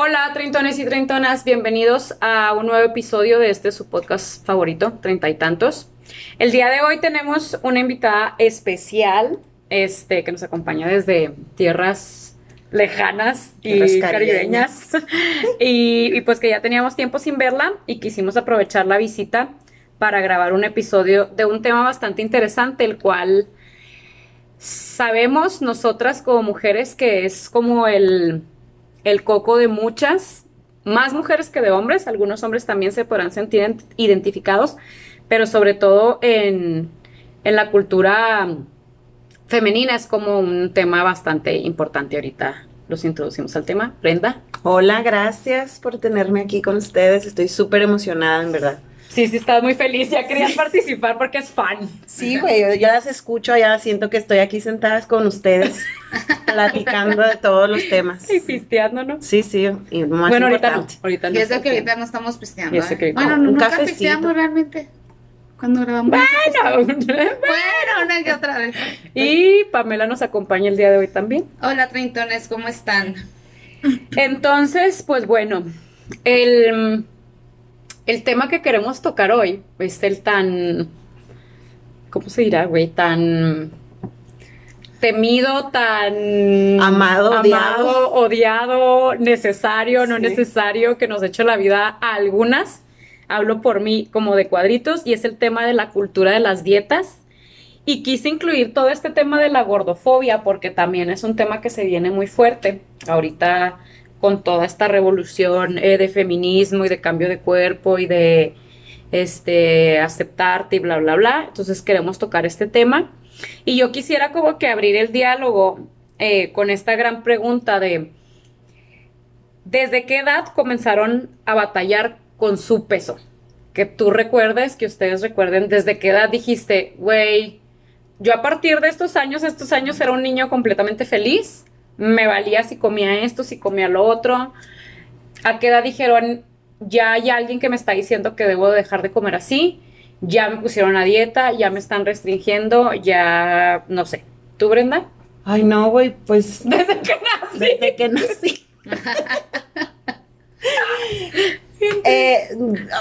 Hola, treintones y treintonas, bienvenidos a un nuevo episodio de este su podcast favorito, Treinta y Tantos. El día de hoy tenemos una invitada especial, este, que nos acompaña desde tierras lejanas y Tierras caribeñas. y, y pues que ya teníamos tiempo sin verla y quisimos aprovechar la visita para grabar un episodio de un tema bastante interesante, el cual sabemos nosotras como mujeres que es como el, el coco de muchas, más mujeres que de hombres, algunos hombres también se podrán sentir ident- identificados, pero sobre todo en, en la cultura femenina es como un tema bastante importante ahorita. Los introducimos al tema. Brenda. Hola, gracias por tenerme aquí con ustedes. Estoy súper emocionada, en verdad. Sí, sí, estás muy feliz. Ya querías participar porque es fan. Sí, güey, yo, yo las escucho, ya siento que estoy aquí sentada con ustedes, platicando de todos los temas. Y pisteando, ¿no? Sí, sí, y más bueno, ahorita no. Ahorita no. Y eso que ahorita no estamos pisteando. Y eso ¿eh? que- Bueno, un nunca cafecito. pisteamos realmente. Cuando grabamos. Bueno, Bueno, una que otra vez. y Pamela nos acompaña el día de hoy también. Hola, treintones, ¿cómo están? Entonces, pues bueno, el, el tema que queremos tocar hoy es el tan, ¿cómo se dirá, güey? Tan temido, tan Amado, amado, odiado, necesario, no Sí. necesario, que nos ha hecho la vida a algunas. Hablo por mí como de cuadritos y es el tema de la cultura de las dietas. Y quise incluir todo este tema de la gordofobia porque también es un tema que se viene muy fuerte ahorita con toda esta revolución eh, de feminismo y de cambio de cuerpo y de este aceptarte y bla bla bla. Entonces queremos tocar este tema y yo quisiera como que abrir el diálogo eh, con esta gran pregunta de ¿desde qué edad comenzaron a batallar con su peso? Que tú recuerdes, que ustedes recuerden, desde qué edad dijiste, güey, yo a partir de estos años, estos años era un niño completamente feliz, me valía si comía esto, si comía lo otro. ¿A qué edad dijeron, ya hay alguien que me está diciendo que debo dejar de comer así? Ya me pusieron a dieta, ya me están restringiendo, ya no sé. ¿Tú, Brenda? Ay, no, güey, pues Desde que nací. desde que nací. Eh,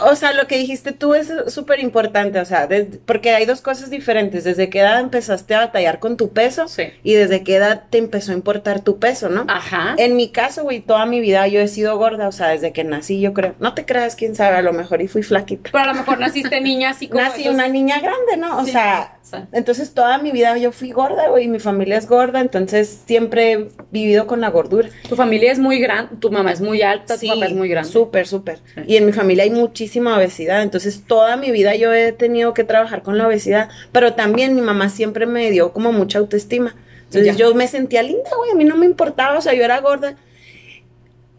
o sea, lo que dijiste tú es súper importante, o sea, porque hay dos cosas diferentes, desde qué edad empezaste a batallar con tu peso Sí. y desde qué edad te empezó a importar tu peso, ¿no? Ajá. En mi caso, güey, toda mi vida yo he sido gorda, o sea, desde que nací yo creo, no te creas, quién sabe, a lo mejor y fui flaquita. Pero a lo mejor naciste niña así como Nací esos- una niña grande, ¿no? O Sí. sea, O sea, entonces toda mi vida yo fui gorda, güey, y mi familia es gorda, entonces siempre he vivido con la gordura. tu familia es muy grande, tu mamá es muy alta, tu papá es muy grande. Súper, súper. Sí. Y en mi familia hay muchísima obesidad, entonces toda mi vida yo he tenido que trabajar con la obesidad, pero también mi mamá siempre me dio como mucha autoestima. Entonces Ya. yo me sentía linda, güey, a mí no me importaba, o sea, yo era gorda.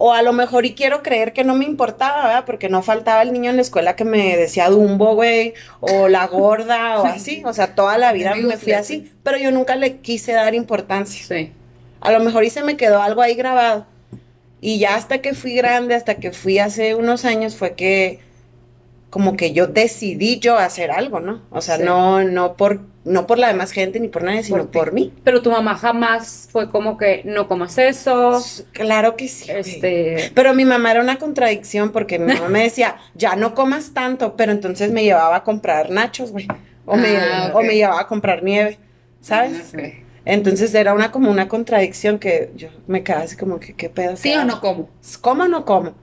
O a lo mejor y quiero creer que no me importaba, ¿verdad? Porque no faltaba el niño en la escuela que me decía Dumbo, güey, o la gorda, o así. O sea, toda la vida Amigos, me fui así, pero yo nunca le quise dar importancia. Sí. A lo mejor y se me quedó algo ahí grabado. Y ya hasta que fui grande, hasta que fui hace unos años, fue que como que yo decidí yo hacer algo, ¿no? O sea, Sí. no, no por, no por la demás gente ni por nadie, sino Por por, mí. Pero tu mamá jamás fue como que no comas eso. Claro que sí. Este. Pero mi mamá era una contradicción porque mi mamá me decía, ya no comas tanto, pero entonces me llevaba a comprar nachos, güey. O, me, Ah, o me llevaba a comprar nieve, ¿sabes? Ok. Entonces era una como una contradicción que yo me quedaba así como que, ¿qué pedo? ¿Sí o no como? ¿Cómo o no como?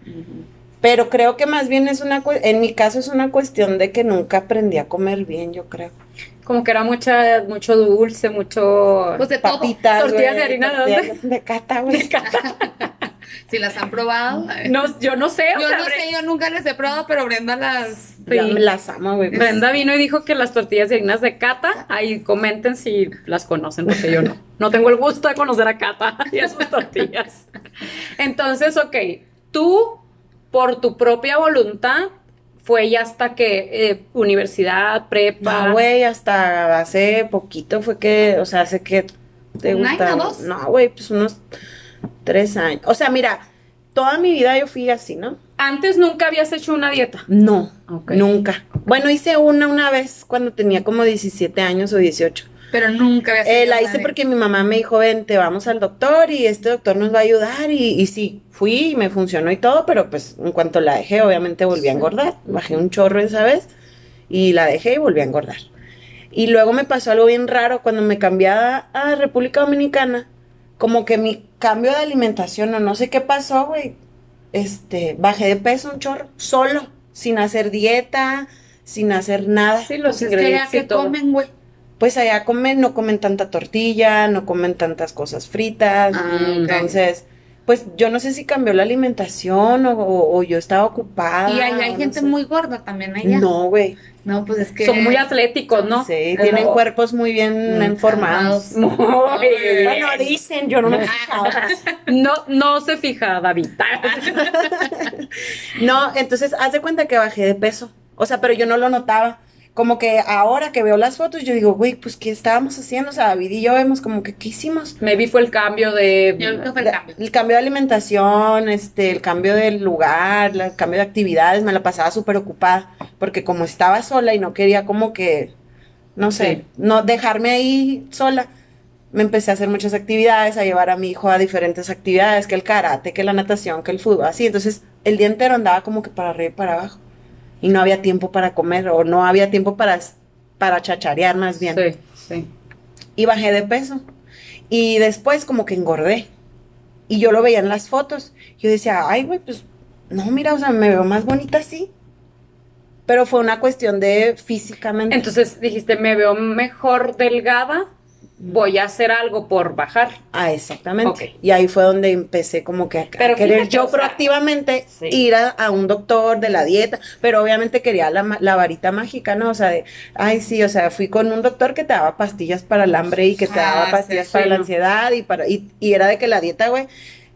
Pero creo que más bien es una, cue- en mi caso es una cuestión de que nunca aprendí a comer bien, yo creo. Como que era mucha, mucho dulce, mucho. Pues de todo. Papitas, ¿Tortillas de harina de tortillas De cata, güey. Si las han probado. No, yo no sé, o yo sea, no Bre- sé, yo nunca las he probado, pero Brenda las. Sí. Las amo, güey. Brenda vino y dijo que las tortillas harinas de Cata, ahí comenten si las conocen, porque yo no. No tengo el gusto de conocer a Cata y a sus tortillas. Entonces, ok, tú, por tu propia voluntad, fue ya hasta que eh, universidad, prepa. No, güey, hasta hace poquito fue que, o sea, hace que te ¿Un gusta. año, dos? No, güey, pues unos tres años. O sea, mira, toda mi vida yo fui así, ¿no? Antes nunca habías hecho una dieta. No, nunca. Bueno, hice una una vez cuando tenía como 17 años o 18. Pero nunca había Eh, la hice porque mi mamá me dijo, vente, vamos al doctor y este doctor nos va a ayudar. Y, y sí, fui y me funcionó y todo, pero pues en cuanto la dejé, obviamente volví a engordar. Bajé un chorro esa vez y la dejé y volví a engordar. Y luego me pasó algo bien raro cuando me cambié a República Dominicana. Como que mi cambio de alimentación o no sé qué pasó, güey. Este, bajé de peso un chorro, solo, sin hacer dieta, sin hacer nada. Sí, los Pues que ingredientes que todo. comen, güey. Pues allá comen, no comen tanta tortilla, no comen tantas cosas fritas. Ah. Entonces, pues yo no sé si cambió la alimentación o, o- o yo estaba ocupada. Y hay, hay o no gente sé. muy gorda también allá. No, güey. No, pues es que. Son muy atléticos, ¿no? Sí, tienen cuerpos muy bien Mm, formados. Muy bien. Bueno, dicen, yo no me he fijado. No, no se fija, David. No, entonces haz de cuenta que bajé de peso. O sea, pero yo no lo notaba. Como que ahora que veo las fotos, yo digo, güey, pues ¿qué estábamos haciendo? O sea, David y yo vemos como que, ¿qué hicimos? Maybe fue el cambio de. Yo creo que fue el cambio. El cambio de alimentación, este, el cambio del lugar, el cambio de actividades, me la pasaba súper ocupada, porque como estaba sola y no quería como que, no sé, Sí. no dejarme ahí sola, me empecé a hacer muchas actividades, a llevar a mi hijo a diferentes actividades, que el karate, que la natación, que el fútbol, así, entonces el día entero andaba como que para arriba y para abajo, y no había tiempo para comer, o no había tiempo para, para chacharear más bien Sí, sí. y bajé de peso. Y después como que engordé. Y yo lo veía en las fotos. Yo decía, ay, güey, pues no, mira, o sea, me veo más bonita así. Pero fue una cuestión de físicamente. Entonces dijiste, me veo mejor delgada, voy a hacer algo por bajar. ah, exactamente. Y ahí fue donde empecé como que a, Pero querer fíjate, yo o sea, proactivamente sí. ir a, a un doctor de la dieta. Pero obviamente quería la, la varita mágica, ¿no? O sea, de, ay, sí, o sea, fui con un doctor que te daba pastillas para el hambre y que te Ah, daba sí, pastillas sí, para la no. ansiedad y para y, y era de que la dieta, güey,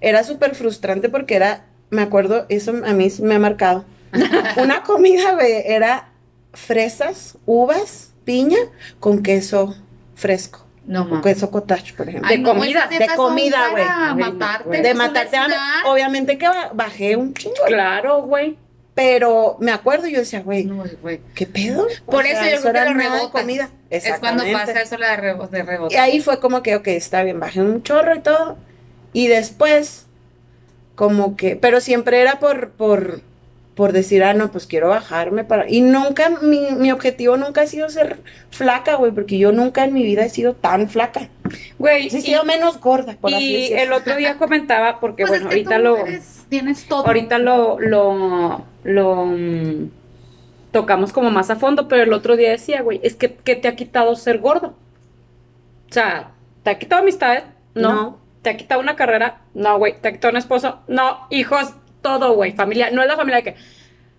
era súper frustrante porque era, me acuerdo, eso a mí me ha marcado. Una comida, güey, era fresas, uvas, piña con queso fresco, No, con mames. queso cottage, por ejemplo. De no, comida, de comida, güey. matarte. güey. de es un matarte hambre. snack. Obviamente que ba- bajé un chingo, Claro, güey. pero me acuerdo y yo decía, güey, No, güey. ¿qué pedo? Por O eso sea, yo creo que lo rebotas. comida. Es cuando pasa eso la de rebote. De rebote. Y ahí fue como que, ok, está bien, bajé un chorro y todo. Y después, como que, pero siempre era por, por, por decir, ah, no, pues quiero bajarme para... Y nunca, mi, mi objetivo nunca ha sido ser flaca, güey, porque yo nunca en mi vida he sido tan flaca. Güey, Sí, he y, sido menos gorda, por así y decirlo. el otro día comentaba, porque Pues bueno, es que ahorita tú lo, eres- tienes todo. ahorita lo, lo, lo mm, tocamos como más a fondo, pero el otro día decía, güey, es que, ¿qué te ha quitado ser gordo? O sea, ¿te ha quitado amistades? No. No. ¿Te ha quitado una carrera? No, güey. ¿Te ha quitado un esposo? No. Hijos, todo, güey. Familia. No es la familia de que,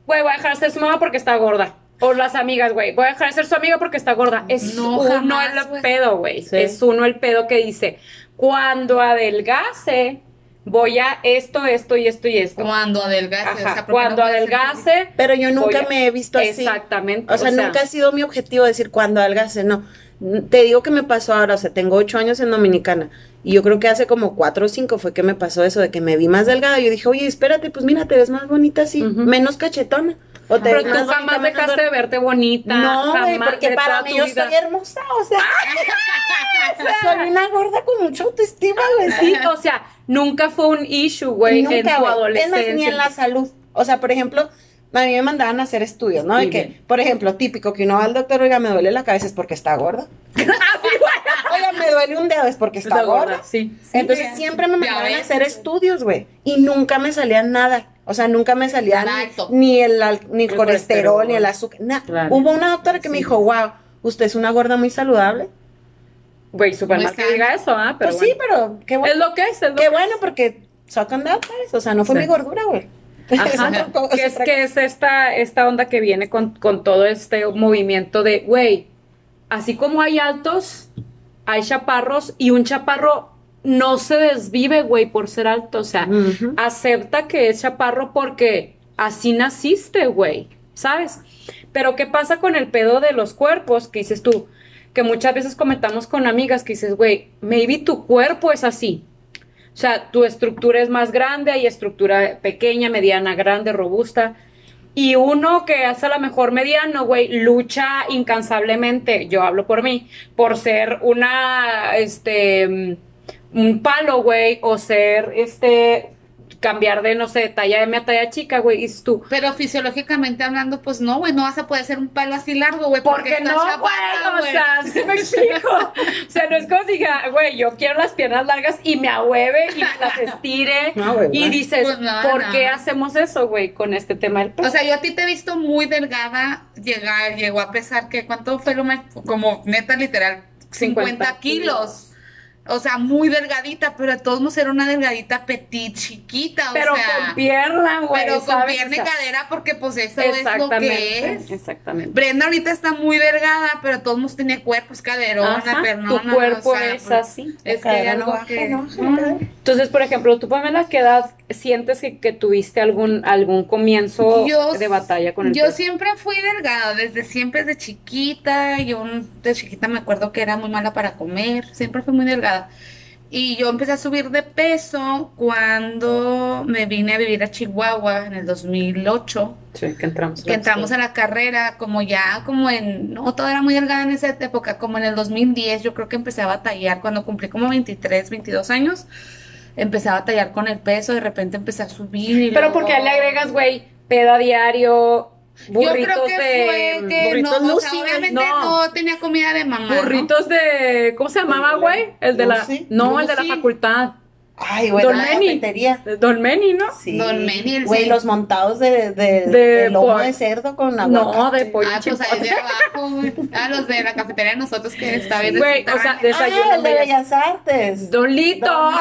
güey, voy a dejar de ser su mamá porque está gorda. O las amigas, güey, voy a dejar de ser su amiga porque está gorda. Es No, uno jamás, el pedo, güey. Sí. Es uno el pedo que dice, cuando adelgase, voy a esto, esto y esto y esto. Cuando adelgace. Ajá, o sea, porque cuando no adelgase, Pero yo nunca a- me he visto así. exactamente. O sea, nunca ha sido mi objetivo decir cuando algase, no. Te digo que me pasó ahora, o sea, tengo ocho años en Dominicana. Y yo creo que hace como cuatro o cinco fue que me pasó eso de que me vi más delgada. Yo dije, oye, espérate, pues mira, te ves más bonita así, menos cachetona. O te Pero tú más bonita, jamás dejaste de verte bonita. No, güey, porque para mí yo vida. soy hermosa, o sea, soy una gorda con mucha autoestima, güey. Sí, o sea, nunca fue un issue, güey, en tu Nunca, güey. Es más, adolescencia. ni en la salud. O sea, por ejemplo, a mí me mandaban a hacer estudios, ¿no? De que, por ejemplo, típico, que uno va al doctor, oiga, me duele la cabeza, es porque está gorda. oiga, me duele un dedo, es porque está, Está gorda. gorda, sí. Entonces sí. siempre me mandaban a hacer estudios, güey. Y nunca me salía nada. O sea, nunca me salía ni, ni el, ni el El colesterol, colesterol. ni el azúcar. nada. Claro. Hubo una doctora que me dijo, wow, usted es una gorda muy saludable. Güey, súper mal que diga eso, ¿ah? Pero pues sí, pero qué bueno. Es lo que es, es lo Qué que bueno, porque suck on that, ¿sabes? O sea, no fue Sí. mi gordura, güey. Ajá. Que es, que es esta, esta onda que viene con, con todo este movimiento de, güey, así como hay altos, hay chaparros y un chaparro no se desvive, güey, por ser alto. O sea, acepta que es chaparro porque así naciste, güey, ¿sabes? Pero ¿qué pasa con el pedo de los cuerpos? Que dices tú, que muchas veces comentamos con amigas que dices, güey, maybe tu cuerpo es así. O sea, tu estructura es más grande, hay estructura pequeña, mediana, grande, robusta. Y uno que es a lo mejor mediano, güey, lucha incansablemente, yo hablo por mí, por ser una, este, mm, un palo, güey, o ser, este, cambiar de, no sé, talla M a talla chica, güey, y dices tú, Pero fisiológicamente hablando, pues no, güey, no vas a poder ser un palo así largo, güey, ¿Por porque no, güey? O güey. sea, ¿sí me explico? O sea, no es como si güey, yo quiero las piernas largas y me ahueve y las estire. No, güey, y dices, Pues no, ¿por no. qué hacemos eso, güey, con este tema del peso? O sea, yo a ti te he visto muy delgada, llegar, llegó a pesar que, ¿cuánto fue lo más? Como neta, literal, 50, 50 kilos. O sea, muy delgadita, pero de todos modos era una delgadita petit, chiquita, pero o sea. con pierna, güey. pero con pierna y cadera, porque pues eso es lo que es. Exactamente. Brenda ahorita está muy delgada, pero de todos modos tiene cuerpo, es caderona, pernona. tu cuerpo o sea, es pues, así. Es que algo que... no. Entonces, por ejemplo, tú, Pamela, ¿qué edad sientes que, que tuviste algún, algún comienzo Yo- de batalla con el Yo peso? siempre fui delgada, desde siempre, desde chiquita. Yo de chiquita me acuerdo que era muy mala para comer, siempre fui muy delgada. Y yo empecé a subir de peso cuando me vine a vivir a Chihuahua en el 2008, Sí, que entramos. que entramos a la carrera, como ya, como en, no, todo era muy delgada en esa época, como en el 2010, yo creo que empecé a batallar, cuando cumplí como 23, 22 años, empecé a batallar con el peso, de repente empecé a subir. y Pero luego- porque le agregas, güey, peda diario, burritos yo creo que de... fue que no, o sea, Lucy, obviamente no. no. tenía comida de mamá. ¿no? Burritos de... ¿Cómo se llamaba, güey? El de la... Lucy. No, el de la facultad. Ay, güey, Don la Meni. cafetería. Don Meni, ¿no? Sí. Don Meni, el Güey, sí. los montados de, de, De de lomo por- de cerdo con No, aguacate. de pollo Ah, pues ahí de abajo, güey. Ah, los de la cafetería de nosotros que está bien. Güey, o sea, Ah, desayuno el de bellas- Artes. Don Lito. Don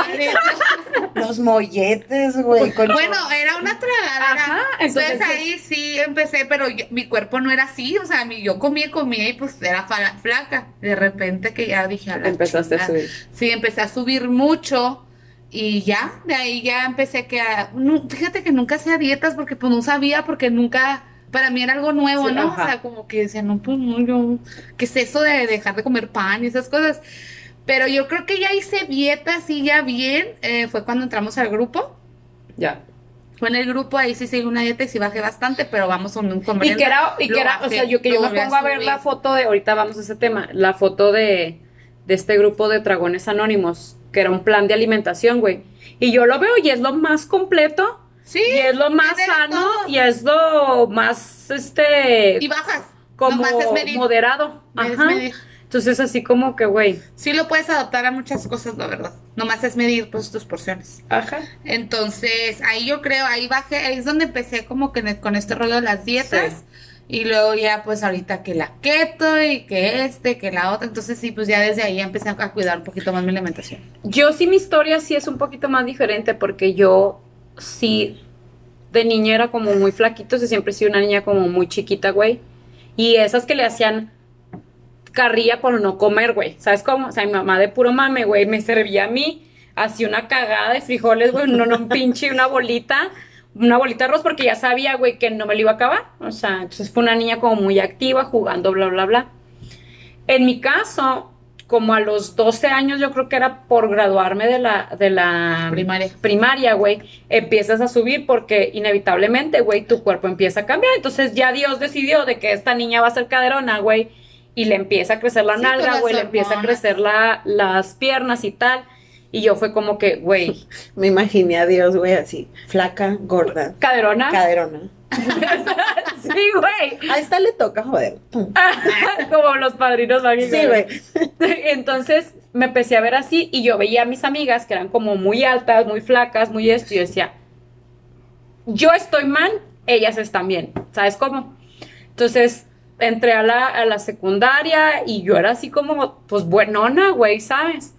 Los molletes, güey. con Bueno, era una tragadera. Ajá, entonces, entonces- ahí sí empecé, pero yo- mi cuerpo no era así, o sea, mi, yo comía, comía y pues era flaca. De repente que ya dije a la Empezaste a subir. Sí, empecé a subir mucho y ya, de ahí ya empecé que a, fíjate que nunca hacía dietas porque pues no sabía, porque nunca, para mí era algo nuevo, Sí, ¿no? ajá. O sea, como que decía, no, pues no, yo, ¿qué es eso de dejar de comer pan y esas cosas? Pero yo creo que ya hice dietas y ya bien, eh, fue cuando entramos al grupo. Ya. Fue en el grupo, ahí sí seguí una dieta y sí bajé bastante, pero vamos con un con Y que era, y que era, o sea, yo que yo me volví a pongo a ver la foto de, ahorita vamos a ese tema, la foto de, de este grupo de dragones anónimos, que era un plan de alimentación, güey. Y yo lo veo y es lo más completo, Sí, y es lo más sano, todo. y es lo más, este, Y bajas. como medir. moderado. Ajá. Entonces, así como que, güey. Sí lo puedes adaptar a muchas cosas, la verdad. Nomás es medir pues tus porciones. Ajá. Entonces, ahí yo creo, ahí bajé, ahí es donde empecé como que con este rollo de las dietas. Y luego ya pues ahorita que la keto y que este, que la otra. Entonces sí, pues ya desde ahí empecé a cuidar un poquito más mi alimentación. Yo sí, mi historia sí es un poquito más diferente porque yo sí de niña era como muy flaquito, o siempre he sido una niña como muy chiquita, güey. Y esas que le hacían carrilla por no comer, güey. ¿Sabes cómo? O sea, mi mamá de puro mame, güey, me servía a mí, hacía una cagada de frijoles, güey, no, no, un pinche, una bolita, una bolita de arroz, porque ya sabía, güey, que no me lo iba a acabar. O sea, entonces fue una niña como muy activa, jugando, bla, bla, bla. En mi caso, como a los 12 años, yo creo que era por graduarme de la, de la Primaria. primaria, güey, empiezas a subir porque inevitablemente, güey, tu cuerpo empieza a cambiar. Entonces ya Dios decidió de que esta niña va a ser caderona, güey, y le empieza a crecer la Sí, nalga, güey, le empieza a crecer la, las piernas y tal. Y yo fue como que, güey, Me imaginé a Dios, güey, así, flaca, gorda, caderona. caderona. sí, güey. A esta le toca joder. Como los padrinos mágicos. Sí, güey. Entonces me empecé a ver así y yo veía a mis amigas que eran como muy altas, muy flacas, muy esto, y yo decía, yo estoy mal, ellas están bien, ¿sabes cómo? Entonces entré a la, a la secundaria y yo era así como, pues buenona, güey, ¿sabes?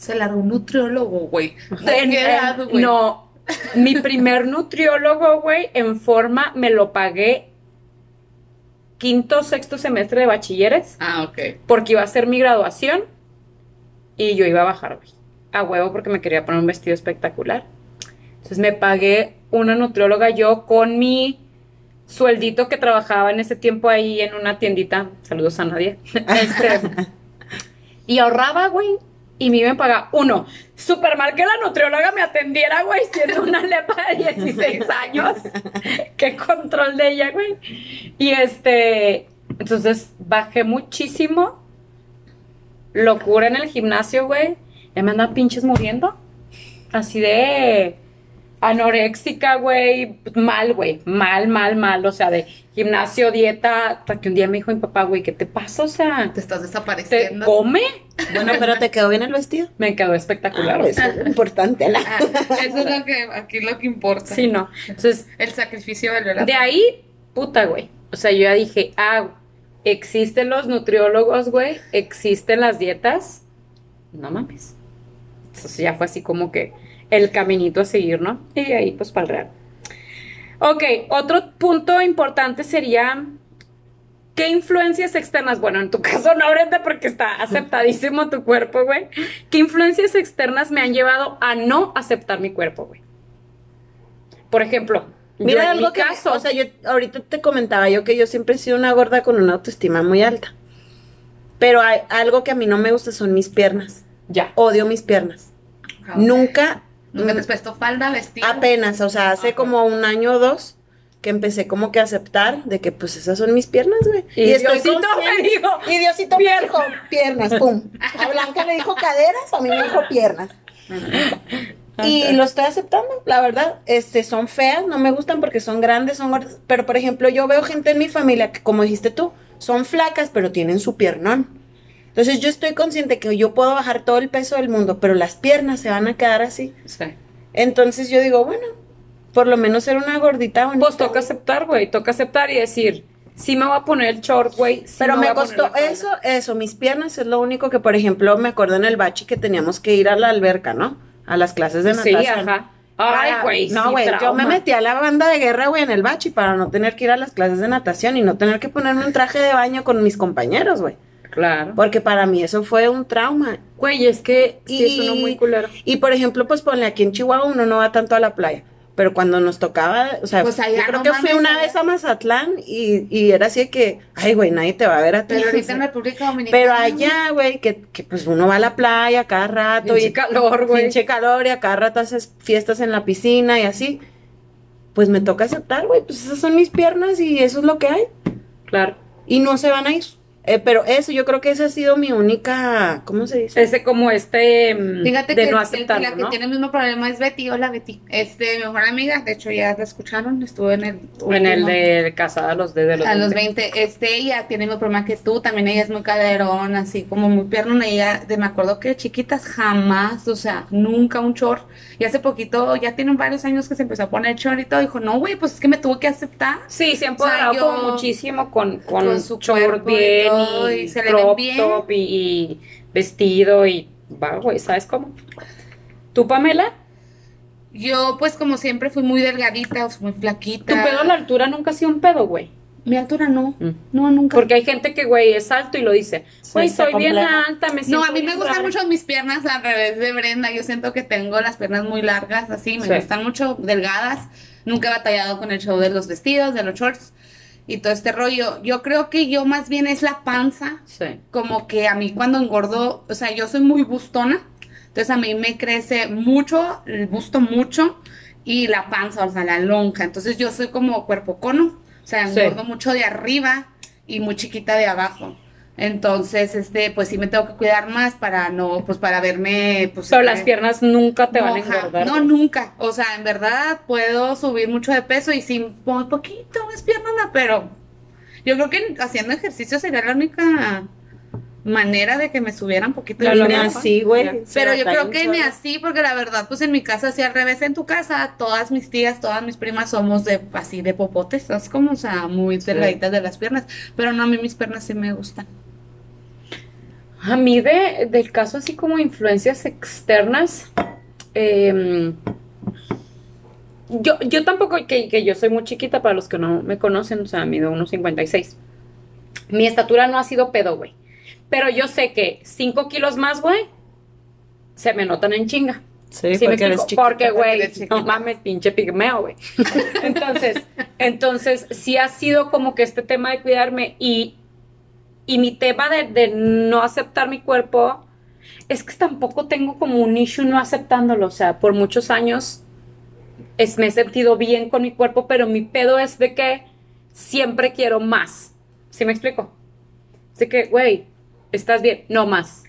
Se largó un nutriólogo, güey. En- ¿Qué edad, güey? no, mi primer nutriólogo, güey, en forma me lo pagué quinto, sexto semestre de bachilleres Ah, ok. porque iba a ser mi graduación y yo iba a bajar, güey. A huevo porque me quería poner un vestido espectacular. Entonces me pagué una nutrióloga yo con mi sueldito que trabajaba en ese tiempo ahí en una tiendita. Saludos a nadie. Este, y ahorraba, güey. Y me iban a pagar uno. Súper mal que la nutrióloga me atendiera, güey, siendo una lepa de 16 años. qué control de ella, güey. Y este, entonces bajé muchísimo. Locura en el gimnasio, güey. Ya me andan pinches muriendo. Así de anoréxica, güey. Mal, güey. Mal, mal, mal. O sea, de gimnasio, dieta. Hasta que un día me dijo mi papá, güey, ¿qué te pasa? O sea, Te estás ¿te desapareciendo. come? Bueno, pero te quedó bien el vestido. Me quedó espectacular. Ah, güey. eso es lo importante. la- Ah, eso es lo que aquí lo que importa. Sí, no. Entonces, El sacrificio valió la De ahí, puta, güey. O sea, yo ya dije, ah, existen los nutriólogos, güey, existen las dietas. No mames. Entonces ya fue así como que el caminito a seguir, ¿no? Y de ahí, pues, para el real. Ok, otro punto importante sería. ¿Qué influencias externas? Bueno, en tu caso no, Brenda, porque está aceptadísimo tu cuerpo, güey. ¿Qué influencias externas me han llevado a no aceptar mi cuerpo, güey? Por ejemplo, yo Mira en algo mi que, caso, o sea, yo ahorita te comentaba yo que yo siempre he sido una gorda con una autoestima muy alta. Pero hay algo que a mí no me gusta son mis piernas. ya. Odio mis piernas. Nunca, Nunca te has puesto falda, vestido. apenas, o sea, hace Ajá. como un año o dos que empecé como que a aceptar de que pues esas son mis piernas, güey. Y Diosito me dijo, y Diosito me piernas. dijo piernas, pum. A Blanca le dijo caderas, a mí me dijo piernas. Y lo estoy aceptando, la verdad. Este, son feas, no me gustan porque son grandes, son gordas. Pero, por ejemplo, yo veo gente en mi familia que, como dijiste tú, son flacas, pero tienen su piernón. Entonces, yo estoy consciente que yo puedo bajar todo el peso del mundo, pero las piernas se van a quedar así. Sí. Entonces, yo digo, bueno, por lo menos ser una gordita bonita. Pues toca aceptar, güey. Toca aceptar y decir, sí me voy a poner el short, güey. sí Pero me costó eso, eso, mis piernas es lo único que, por ejemplo, me acuerdo en el bachi que teníamos que ir a la alberca, ¿no? A las clases de Sí, natación. ajá. Ay, güey. No, sí, güey, yo me metí a la banda de guerra, güey, en el bachi para no tener que ir a las clases de natación y no tener que ponerme un traje de baño con mis compañeros, güey. Claro. Porque para mí eso fue un trauma. Güey, es que sí es Y- uno muy culero. Y por ejemplo, pues ponle aquí en Chihuahua uno no va tanto a la playa. Pero cuando nos tocaba, o sea, Pues yo creo no que fui una allá. vez a Mazatlán y, y era así de que, ay, güey, nadie te va a ver a ti. Pero o ahorita sea. en República Dominicana. Pero allá, güey, que, que pues uno va a la playa cada rato Pinche y calor, güey. pinche calor y a cada rato haces fiestas en la piscina y así. Pues me toca aceptar, güey, pues esas son mis piernas y eso es lo que hay. Claro. Y no se van a ir. Eh, pero eso, yo creo que esa ha sido mi única, ¿cómo se dice? Ese como este mm, Fíjate de que no la que ¿no? tiene el mismo problema es Betty. Hola, Betty. Este, mi mejor amiga, de hecho ya la escucharon, estuvo en el En el de casada a los de, de los a los 20. 20, este, ella tiene el mismo problema que tú, también ella es muy caderón, así como muy piernona, ella, de, me acuerdo que chiquitas jamás, o sea, nunca un short, y hace poquito, ya tienen varios años que se empezó a poner short y todo, dijo, no, güey, pues es que me tuvo que aceptar, Sí, se ha O sea, empoderado yo- como muchísimo con, con, con su short bien todo, y, y se le ven bien. top y, y vestido y va, güey, ¿sabes cómo? ¿Tú, Pamela? yo, pues, como siempre, fui muy delgadita, muy flaquita, Tu pedo a la altura nunca ha sido un pedo, güey. mi altura no, Mm. no, nunca, Porque hay gente que, güey, es alto y lo dice. Güey, soy bien alta, me No, siento a mí me gustan rara. mucho mis piernas al revés de Brenda. Yo siento que tengo las piernas muy largas, así, me Sí. gustan mucho delgadas. Nunca he batallado con el show de los vestidos, de los shorts y todo este rollo. Yo creo que yo más bien es la panza, Sí. como que a mí cuando engordo, o sea, yo soy muy bustona, entonces a mí me crece mucho, el busto mucho y la panza, o sea, la lonja. Entonces yo soy como cuerpo cono, o sea, Sí. engordo mucho de arriba y muy chiquita de abajo. Entonces, este, pues sí me tengo que cuidar más para no, pues para verme, pues. Pero las eh, piernas nunca te van a engordar. No, nunca. O sea, en verdad puedo subir mucho de peso y muy poquito más piernas, pero yo creo que haciendo ejercicio sería la única manera de que me subieran poquito de peso. así, güey. Pero yo creo que ni así, porque la verdad, pues en mi casa, así al revés, en tu casa, todas mis tías, todas mis primas somos de así de popotes, es como, o sea, muy delgaditas de las piernas. Pero no, a mí mis piernas sí me gustan. A mí de, del caso así como influencias externas, em, yo, yo tampoco, que, que yo soy muy chiquita para los que no me conocen, o sea, mido unos 56. Mi estatura no ha sido pedo, güey. Pero yo sé que 5 kilos más, güey, se me notan en chinga. Sí, ¿Sí me porque eres chiquita. Porque, güey, no mames, pinche pigmeo, güey. Entonces, entonces, sí ha sido como que este tema de cuidarme y, y mi tema de, no aceptar mi cuerpo es que tampoco tengo como un issue no aceptándolo. O sea, por muchos años es, me he sentido bien con mi cuerpo, pero mi pedo es de que siempre quiero más. ¿Sí me explico? Así que, güey, estás bien, no más.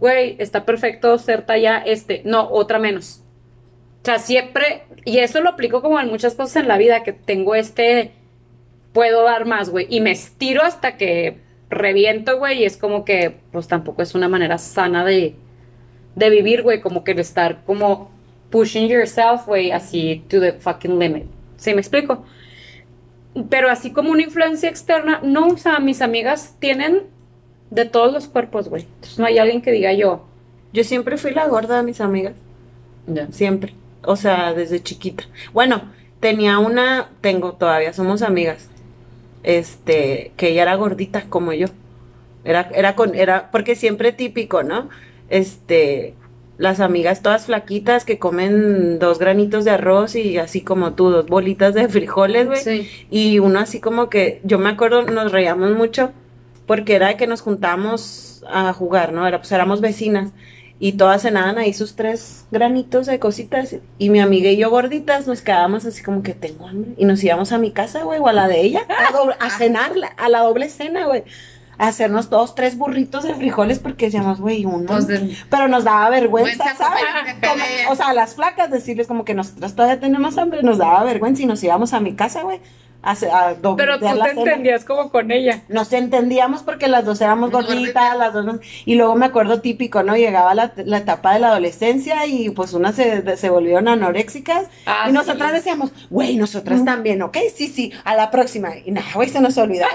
Güey, está perfecto ser talla este, no, otra menos. O sea, siempre, y eso lo aplico como en muchas cosas en la vida, que tengo este, puedo dar más, güey, y me estiro hasta que reviento, güey, y es como que, pues tampoco es una manera sana de, de vivir, güey, como que de estar como pushing yourself, güey, así to the fucking limit. ¿Sí me explico? Pero así como una influencia externa, no, o sea, mis amigas tienen de todos los cuerpos, güey. Entonces no hay alguien que diga yo. Yo siempre fui la gorda de mis amigas. Siempre. O sea, desde chiquita. Bueno, tenía una, tengo todavía, somos amigas. Este, que ella era gordita como yo. Era, era con, era, porque siempre típico, ¿no? Este, las amigas todas flaquitas que comen dos granitos de arroz y así como tú, dos bolitas de frijoles, güey. Sí. Y uno así como que, yo me acuerdo, nos reíamos mucho porque era de que nos juntábamos a jugar, ¿no? Era, pues éramos vecinas y todas cenaban ahí sus tres granitos de cositas y mi amiga y yo gorditas nos quedábamos así como que tengo hambre y nos íbamos a mi casa, güey, o a la de ella, a, doble- a cenar, la- a la doble cena, güey. A hacernos dos, tres burritos de frijoles porque decíamos, güey, uno. Pero nos daba vergüenza, ¿sabes? Como- o sea, a las flacas decirles como que nosotras todavía tenemos hambre, nos daba vergüenza y nos íbamos a mi casa, güey, a, ce- a Pero tú la te cena. entendías como con ella. Nos entendíamos porque las dos éramos gorditas, las dos. nos- Y luego me acuerdo típico, ¿no? Llegaba la, la etapa de la adolescencia y pues unas se, se volvieron anoréxicas. Ah, y nosotras decíamos, güey, nosotras también, ¿ok? Sí, sí, a la próxima. Y nada, güey, se nos olvidaba.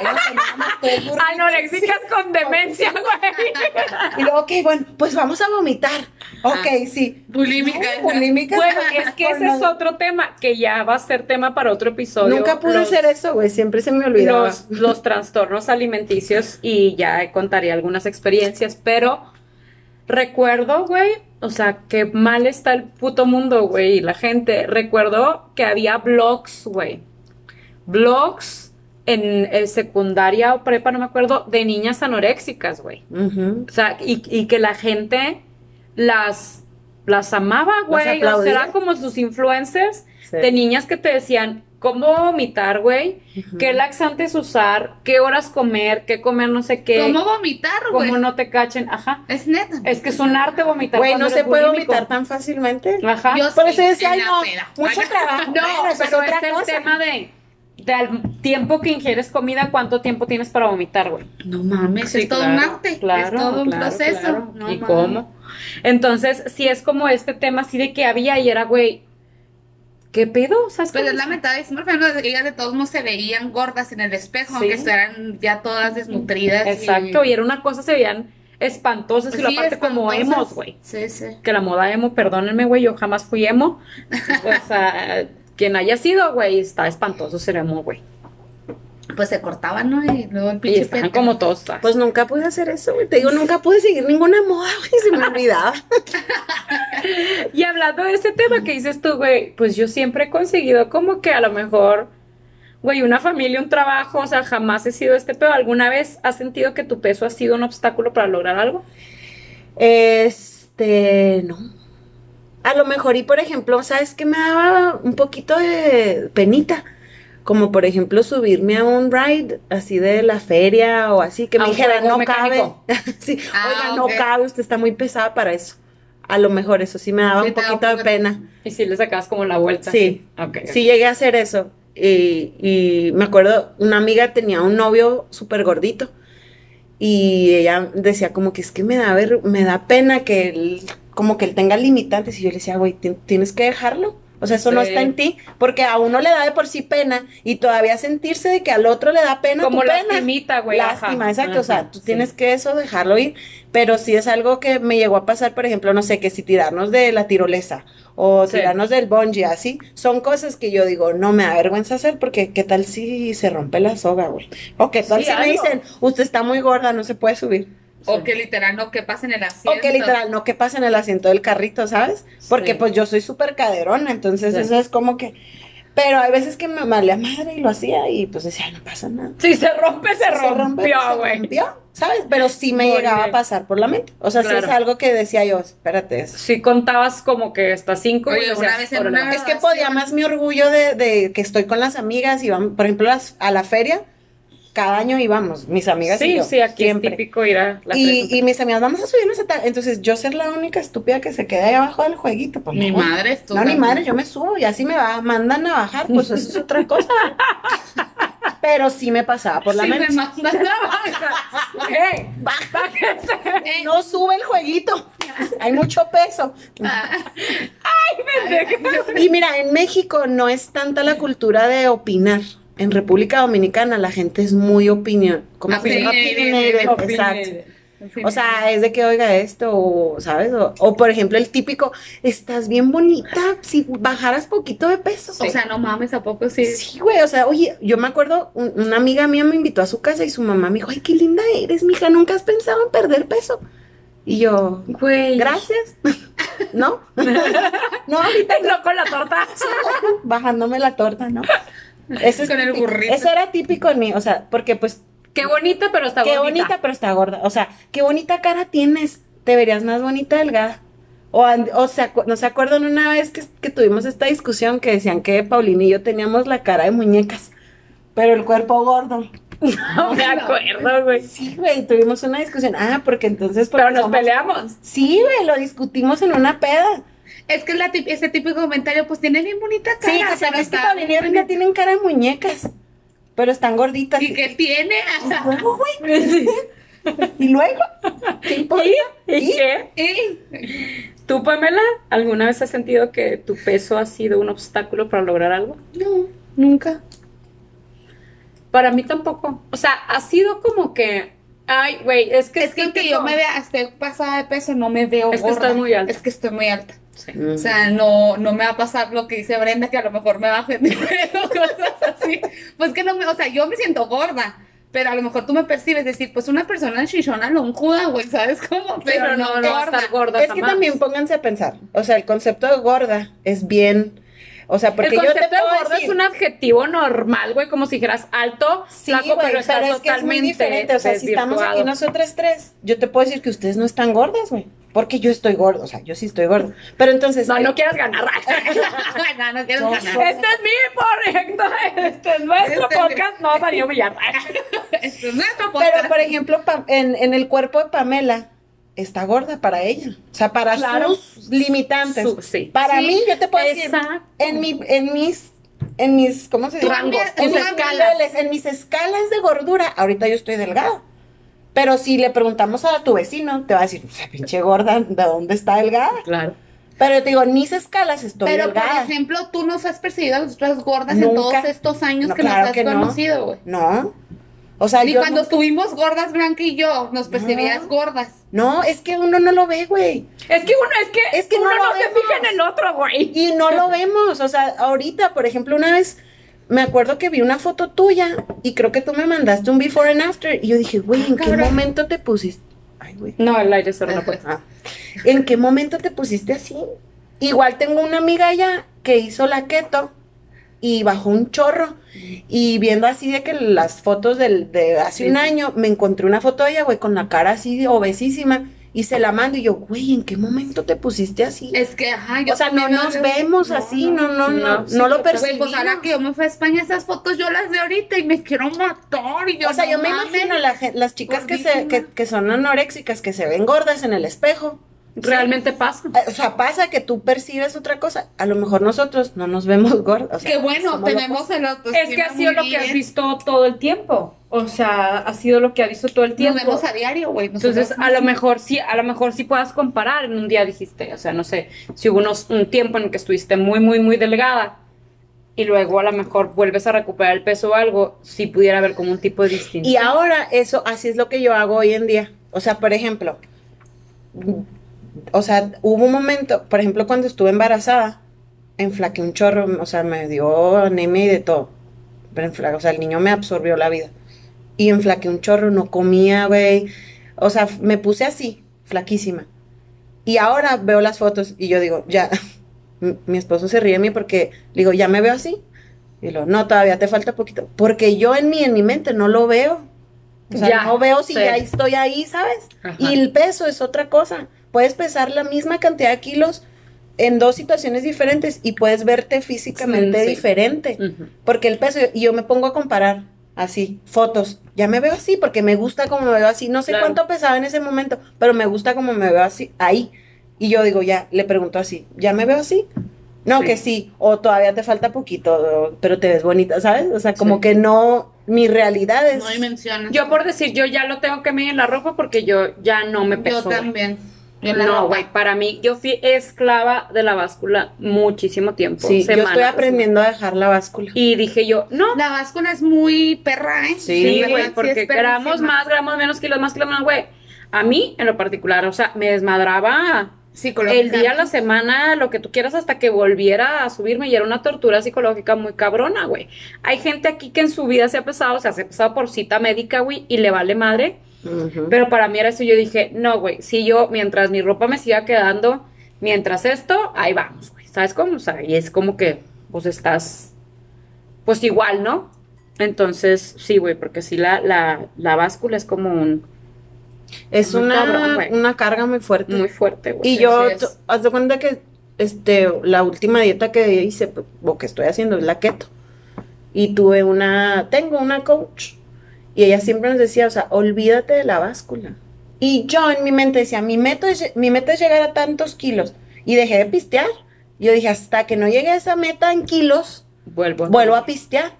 Anoréxicas con demencia, güey. Y luego, ok, bueno, pues vamos a vomitar. Ok, sí. Bulímica. No, bulímicas. Bueno, es que ese es otro tema que ya va a ser tema para otro episodio. Nunca pude Los- hacer eso, güey, siempre se me olvidaba. los, los trastornos alimenticios y ya contaría algunas experiencias, pero recuerdo, güey, o sea, que mal está el puto mundo, güey, y la gente. Recuerdo que había blogs, güey, blogs en, eh, secundaria o prepa, no me acuerdo, de niñas anoréxicas, güey. O sea, y, y que la gente las, las amaba, güey. O sea, eran como sus influencers Sí. de niñas que te decían cómo vomitar, güey, qué laxantes usar, qué horas comer, qué comer no sé qué, ¿Cómo vomitar, güey? cómo no te cachen, ajá. Es neta. Es que es un arte vomitar. Güey, no se puede bulímico. vomitar tan fácilmente. Ajá. Yo Por sí, eso decía, ay, no, peda. mucho trabajo. No, Bueno, eso es pero otra es el cosa. tema de, de al tiempo que ingieres comida, ¿cuánto tiempo tienes para vomitar, güey? No mames, Sí, es todo claro, un arte. claro, es todo un claro, proceso. claro. No ¿Y mames. cómo? Entonces, si es como este tema así de que había y era, güey, ¿qué pedo? O sea, es Pero es lamentable, siempre fue una- ellas de todos modos se veían gordas en el espejo, Sí. aunque estuvieran ya todas desnutridas. y- Exacto, y era una cosa, se veían espantosas Pues y la sí, parte como emos, güey. Sí, sí. Que la moda emo, perdónenme, güey, yo jamás fui emo. o sea, quien haya sido, güey, está espantoso ser emo, güey. Pues se cortaban, ¿no? Y luego el Y pinche están pelo. como todos. ¿sabes? Pues nunca pude hacer eso, güey. Te digo, nunca pude seguir ninguna moda, güey. Se me olvidaba. Y hablando de ese tema que dices tú, güey, pues yo siempre he conseguido como que a lo mejor, güey, una familia, un trabajo, o sea, jamás he sido este pedo. ¿Alguna vez has sentido que tu peso ha sido un obstáculo para lograr algo? Este, no. A lo mejor, y por ejemplo, ¿sabes qué me daba un poquito de penita? Como por ejemplo subirme a un ride así de la feria o así, que me dijeran, juego no cabe. mecánico. sí, Ah, oiga, no cabe, usted está muy pesada para eso. A lo mejor eso sí me daba Sí, un poquito de pena. Y si le sacabas como la vuelta. Sí. Ok. Sí llegué a hacer eso. Y, y me acuerdo, una amiga tenía un novio súper gordito. Y ella decía como que es que me da, ver, me da pena que él, como que él tenga limitantes. Y yo le decía, güey, ti- tienes que dejarlo. O sea, eso no está en ti. Porque a uno le da de por sí pena. Y todavía sentirse de que al otro le da pena Como tu lastimita, güey. Lástima, ajá, exacto. O sea, tú sí. tienes que eso dejarlo ir. Pero si es algo que me llegó a pasar, por ejemplo, no sé, que si tirarnos de la tirolesa o Sí. tirarnos del bungee, así, son cosas que yo digo, no me da vergüenza hacer porque qué tal si se rompe la soga, güey. O qué tal si me dicen, usted está muy gorda, no se puede subir. O que literal no que pasen el asiento. O que literal no que pase en el asiento del carrito, ¿sabes? Porque Sí. pues yo soy súper caderona, entonces Sí. eso es como que... Pero hay veces que me valía madre y lo hacía y pues decía, "Ay, no pasa nada. Si se rompe, se, Se rompió, se güey. rompió, ¿sabes? Pero sí me llegaba a pasar por la mente. O sea, sí Claro. es algo que decía yo, espérate. es- Si contabas como que hasta cinco. Oye, y decías, una vez en "Órale, una- va". Es que podía más mi orgullo de, de que estoy con las amigas y vamos, por ejemplo, las- a la feria, cada año íbamos, mis amigas y Sí, yo, sí, aquí siempre. es típico ir a la Y, y mis amigas, vamos a subirnos a tal. Entonces, yo ser la única estúpida que se queda ahí abajo del jueguito. Pues, Mi no. madre, tú No, también. madre, yo me subo y así me va, mandan a bajar, pues eso es otra cosa. Pero sí me pasaba por la Sí, me mente. mandan a bajar. ¡Ey! ¡Bájese! Eh, No sube el jueguito. Hay mucho peso. ah, Y mira, en México no es tanta la cultura de opinar. En República Dominicana la gente es muy opinión. ¿Cómo se dice? Opinionated. Opinionated, Exacto. O sea, es de que oiga esto, o, ¿sabes? O, o, por ejemplo, el típico, estás bien bonita si bajaras poquito de peso. O sea, no mames, ¿a poco sí? Sí, güey, o sea, oye, yo me acuerdo, un- una amiga mía me invitó a su casa y su mamá me dijo, ay, qué linda eres, mija, nunca has pensado en perder peso. Y yo, Güey. gracias. ¿No? no, ahorita No con la torta. bajándome la torta, ¿no? Eso es Con el burrito. Eso era típico en mí, o sea, porque pues, Qué bonita, pero está qué bonita. bonita, pero está gorda. O sea, qué bonita cara tienes. Te verías más bonita delgada. O, o sea, ¿no se acuerdan una vez que, que tuvimos esta discusión que decían que Paulina y yo teníamos la cara de muñecas, pero el cuerpo gordo? No me acuerdo, güey. Sí, güey, tuvimos una discusión. Ah, porque entonces... porque Pero nos somos- peleamos. Sí, güey, lo discutimos en una peda. Es que la ese típico comentario, pues tiene bien bonita cara. Sí, que ve que Paulina y Rina tienen cara de muñecas, pero están gorditas. ¿Y qué tiene? ¿Y luego, güey? ¿Y luego? ¿Qué importa? ¿Y? ¿Y qué? ¿Y? ¿Tú, Pamela, alguna vez has sentido que tu peso ha sido un obstáculo para lograr algo? No, nunca. Para mí tampoco. O sea, ha sido como que. Ay, güey, es que Es que aunque yo me vea, esté pasada de peso, no me veo Es que gorda. estás muy alta. Es que estoy muy alta. Sí. O sea, no, no me va a pasar lo que dice Brenda, que a lo mejor me baje de peso, cosas así. Pues que no me, o sea, yo me siento gorda, pero a lo mejor tú me percibes decir, pues una persona chichona lonjuda, güey, ¿sabes cómo? Pero no, no va a estar gorda Es que también pónganse a pensar, o sea, el concepto de gorda es bien, o sea, porque el yo te concepto de gordo decir, es un adjetivo normal, güey, como si dijeras alto, sí, flaco, güey, pero está pero es que es muy totalmente diferente, o sea, si estamos aquí nosotras tres, yo te puedo decir que ustedes no están gordas, güey, porque yo estoy gorda, o sea, yo sí estoy gorda, pero entonces... No, eh, no quieras ganar. no, no quiero No, ganar. soy- Este es mi proyecto, este es nuestro Este es mi- podcast, no salió a humillar. Esto es nuestro podcast. Pero, por ejemplo, en, en el cuerpo de Pamela está gorda para ella. O sea, para Claro. sus limitantes. Su- sí. Para Sí, mí, yo te puedo decir, en, mi, en mis, en mis, ¿cómo se dice? Rangos, En mis escalas. niveles, en mis escalas de gordura, ahorita yo estoy delgada. Pero si le preguntamos a tu vecino, te va a decir, "O sea, pinche gorda, ¿de dónde está delgada? Claro. Pero yo te digo, en mis escalas estoy Pero, por ejemplo, tú nos has percibido a nosotras gordas en todos estos años No, que claro nos has que conocido, güey. No. O sea, Ni yo cuando nunca- estuvimos gordas, Blanca y yo, nos percibías No. gordas. No, es que uno no lo ve, güey. Es que uno, es que, Es que uno no se fija en el otro, güey. Y no lo vemos, o sea, ahorita, por ejemplo, una vez me acuerdo que vi una foto tuya y creo que tú me mandaste un before and after y yo dije, güey, ¿en qué cabrón. momento te pusiste? Ay, güey. No, el aire solo no puede. Ah. ¿En qué momento te pusiste así? Igual tengo una amiga allá que hizo la keto y bajó un chorro y viendo así de que las fotos del, de hace Sí. un año me encontré una foto de ella, güey, con la cara así de obesísima y se la mando y yo, güey, ¿en qué momento te pusiste así? Es que, ajá, yo o sea, no nos vemos así, no, no, no, no, lo yo- Güey, percibimos. pues ahora que yo me fui a España, esas fotos yo las veo ahorita y me quiero matar. Y yo, o sea, yo me imagino las chicas que, se, que, que son anoréxicas, que se ven gordas en el espejo. Realmente pasa. Eh, O sea, pasa que tú percibes otra cosa. A lo mejor nosotros no nos vemos o sea, Qué bueno, tenemos el otro. Es que ha sido lo que has visto todo el tiempo. O sea, ha sido lo que ha visto todo el Nos tiempo. vemos a diario, güey. Entonces, a lo mejor sí, a lo mejor sí puedas comparar. En un día dijiste, o sea, no sé, si hubo unos, un tiempo en el que estuviste muy, muy, muy delgada y luego a lo mejor vuelves a recuperar el peso o algo, sí pudiera haber como un tipo de distinción. Y ahora eso, así es lo que yo hago hoy en día. O sea, por ejemplo, o sea, hubo un momento, por ejemplo, cuando estuve embarazada, enflaqué un chorro, o sea, me dio anemia y de todo. Pero o sea, el niño me absorbió la vida. Y enflaqué un chorro, no comía, güey. O sea, me puse así, flaquísima. Y ahora veo las fotos y yo digo, ya, mi mi esposo se ríe de mí porque digo, ya me veo así. Y lo, no, todavía te falta poquito. Porque yo en mi, en mi mente no lo veo. O sea, Ya, no veo si sí. ya estoy ahí, ¿sabes? Ajá. Y el peso es otra cosa. Puedes pesar la misma cantidad de kilos en dos situaciones diferentes y puedes verte físicamente Sí, sí. diferente. Porque el peso, y yo me pongo a comparar así, fotos. Ya me veo así porque me gusta como me veo así. No sé Claro. cuánto pesaba en ese momento, pero me gusta como me veo así, ahí. Y yo digo, ya, le pregunto así, ¿ya me veo así? No, Sí. que sí, o todavía te falta poquito, pero te ves bonita, ¿sabes? O sea, como Sí. que no, mi realidad es... No dimensiones. Yo por decir, yo ya lo tengo que medir en la ropa porque yo ya no me peso. Yo también. No, güey, para mí, yo fui esclava de la báscula muchísimo tiempo. Sí, yo semana estoy aprendiendo a dejar la báscula. Y dije yo, no, La báscula es muy perra, ¿eh? Sí, güey, Sí porque gramos más, gramos menos, kilos más, kilos menos, güey. A mí, en lo particular, o sea, me desmadraba el día, la semana, lo que tú quieras, hasta que volviera a subirme y era una tortura psicológica muy cabrona, güey. Hay gente aquí que en su vida se ha pesado, o sea, se ha pesado por cita médica, güey, y le vale madre. Pero para mí era eso, yo dije, no, güey, si yo, mientras mi ropa me siga quedando, mientras esto, ahí vamos, güey. ¿Sabes cómo? O sea, y es como que, pues estás, pues igual, ¿no? Entonces, sí, güey, porque sí, la, la, la báscula es como un, es muy una, cabrón, una carga muy fuerte. muy fuerte, güey. Y yo, haz de cuenta que este, la última dieta que hice, o que estoy haciendo, es la keto. Y tuve una, tengo una coach. Y ella siempre nos decía, o sea, olvídate de la báscula. Y yo en mi mente decía, mi meta es, mi meta es llegar a tantos kilos. Y dejé de pistear. Yo dije, hasta que no llegue a esa meta en kilos, Vuelvo. vuelvo a pistear.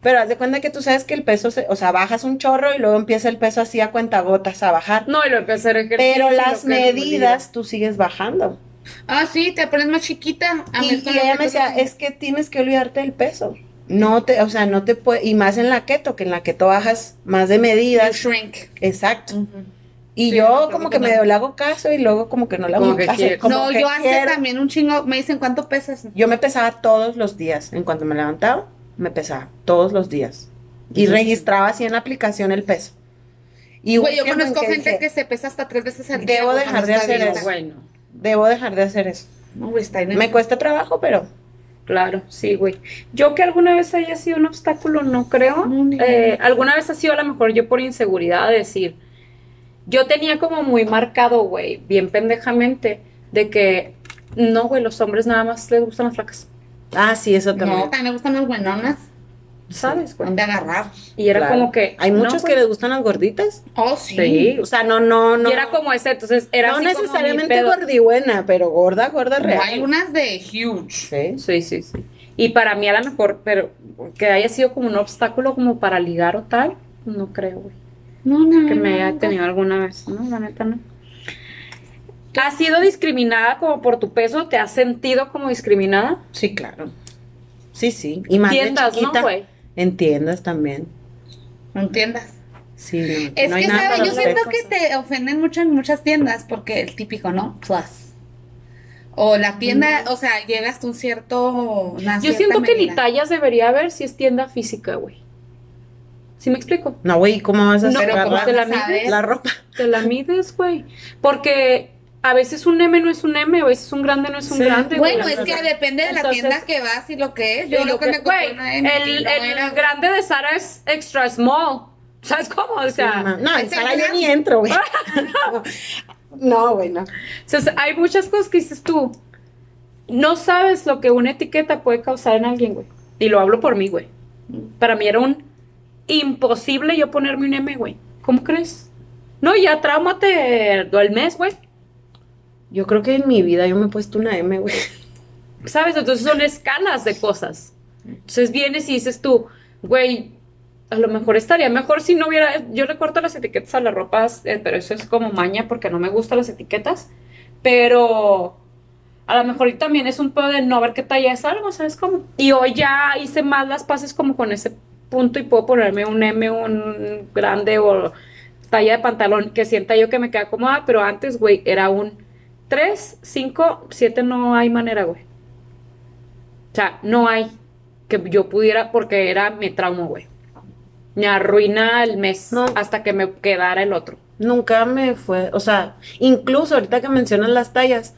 Pero haz de cuenta que tú sabes que el peso, se, o sea, bajas un chorro y luego empieza el peso así a cuentagotas a bajar. No, y lo empecé a hacer ejercicio. Pero las medidas tú sigues bajando. Ah, sí, te pones más chiquita. A mí Y, ella me decía, es que tienes que olvidarte del peso. No te, o sea, no te puede, y más en la keto, que en la keto bajas más de You medidas. shrink. Exacto. Y Sí, yo como que medio le hago caso y luego como que no le hago caso. como No, que yo hace quiero. también un chingo. Me dicen, ¿cuánto pesas? Yo me pesaba todos los días. En cuanto me levantaba, me pesaba todos los días. Y registraba así en la aplicación el peso. Y Güey, yo conozco gente dije, que se pesa hasta tres veces al día. Debo dejar de hacer eso. Bueno, debo dejar de hacer eso. No, güey, está Me cuesta trabajo, pero claro, sí, güey. Yo que alguna vez haya sido un obstáculo, no creo. No, Eh, alguna vez ha sido a lo mejor yo por inseguridad de decir, yo tenía como muy marcado, güey, bien pendejamente, de que no, güey, los hombres nada más les gustan las flacas, ah, sí, eso No, también. también me gustan las buenonas. ¿Sabes, güey? ¿Dónde agarrar? Y era Claro. como que... Hay no, muchos que les gustan las gorditas. Oh, sí. Sí, O sea, no, no, no. Y era como ese, entonces era no así como necesariamente pedo. gordibuena, pero gorda, gorda No, real. hay unas de huge. Sí. Sí, sí, sí. Y para mí a lo mejor, pero que haya sido como un obstáculo como para ligar o tal, no creo, güey. No, no, que me no, haya no. tenido alguna vez, ¿no? La neta no. ¿Has sido discriminada como por tu peso? ¿Te has sentido como discriminada? Sí, claro. Sí, sí. Y más de Tiendas, ¿no, chiquita. güey? En tiendas también. No entiendas. Sí, no. Es no que, ¿sabes? Yo siento que te ofenden mucho en muchas tiendas porque el típico, ¿no? Plus. O la tienda, o sea, llegas a un cierto. una Yo siento que ni medida. tallas debería haber si es tienda física, güey. ¿Sí me explico? No, güey, ¿cómo vas a No, pero ¿cómo la, te la mides? ver? la ropa? Te la mides, güey. Porque a veces un M no es un M, a veces un grande no es un Sí. grande. güey. Bueno, es que depende de la Entonces- tienda que vas y lo que es. Yo lo que que- me compré güey, una M y el, no el era- grande de Sara es extra small. ¿Sabes cómo? O sea, no, en el Sara yo ni entro, güey. No, güey, no. Sea, hay muchas cosas que dices tú. No sabes lo que una etiqueta puede causar en alguien, güey. Y lo hablo por mí, güey. Para mí era un imposible yo ponerme un M, güey. ¿Cómo crees? No, ya tráumate al mes, güey. Yo creo que en mi vida yo me he puesto una M, güey. ¿Sabes? Entonces son escalas de cosas. Entonces vienes y dices tú, güey, a lo mejor estaría mejor si no hubiera. Yo le corto las etiquetas a las ropas, eh, pero eso es como maña porque no me gustan las etiquetas. Pero a lo mejor también es un pedo de no ver qué talla es algo, ¿sabes cómo? Y hoy ya hice más las pases como con ese punto y puedo ponerme un M, un grande o talla de pantalón que sienta yo que me queda cómoda, pero antes, güey, era un 3, 5, 7, no hay manera, güey. O sea, no hay que yo pudiera, porque era mi trauma, güey. Me arruina el mes No. hasta que me quedara el otro. Nunca me fue, o sea, incluso ahorita que mencionas las tallas,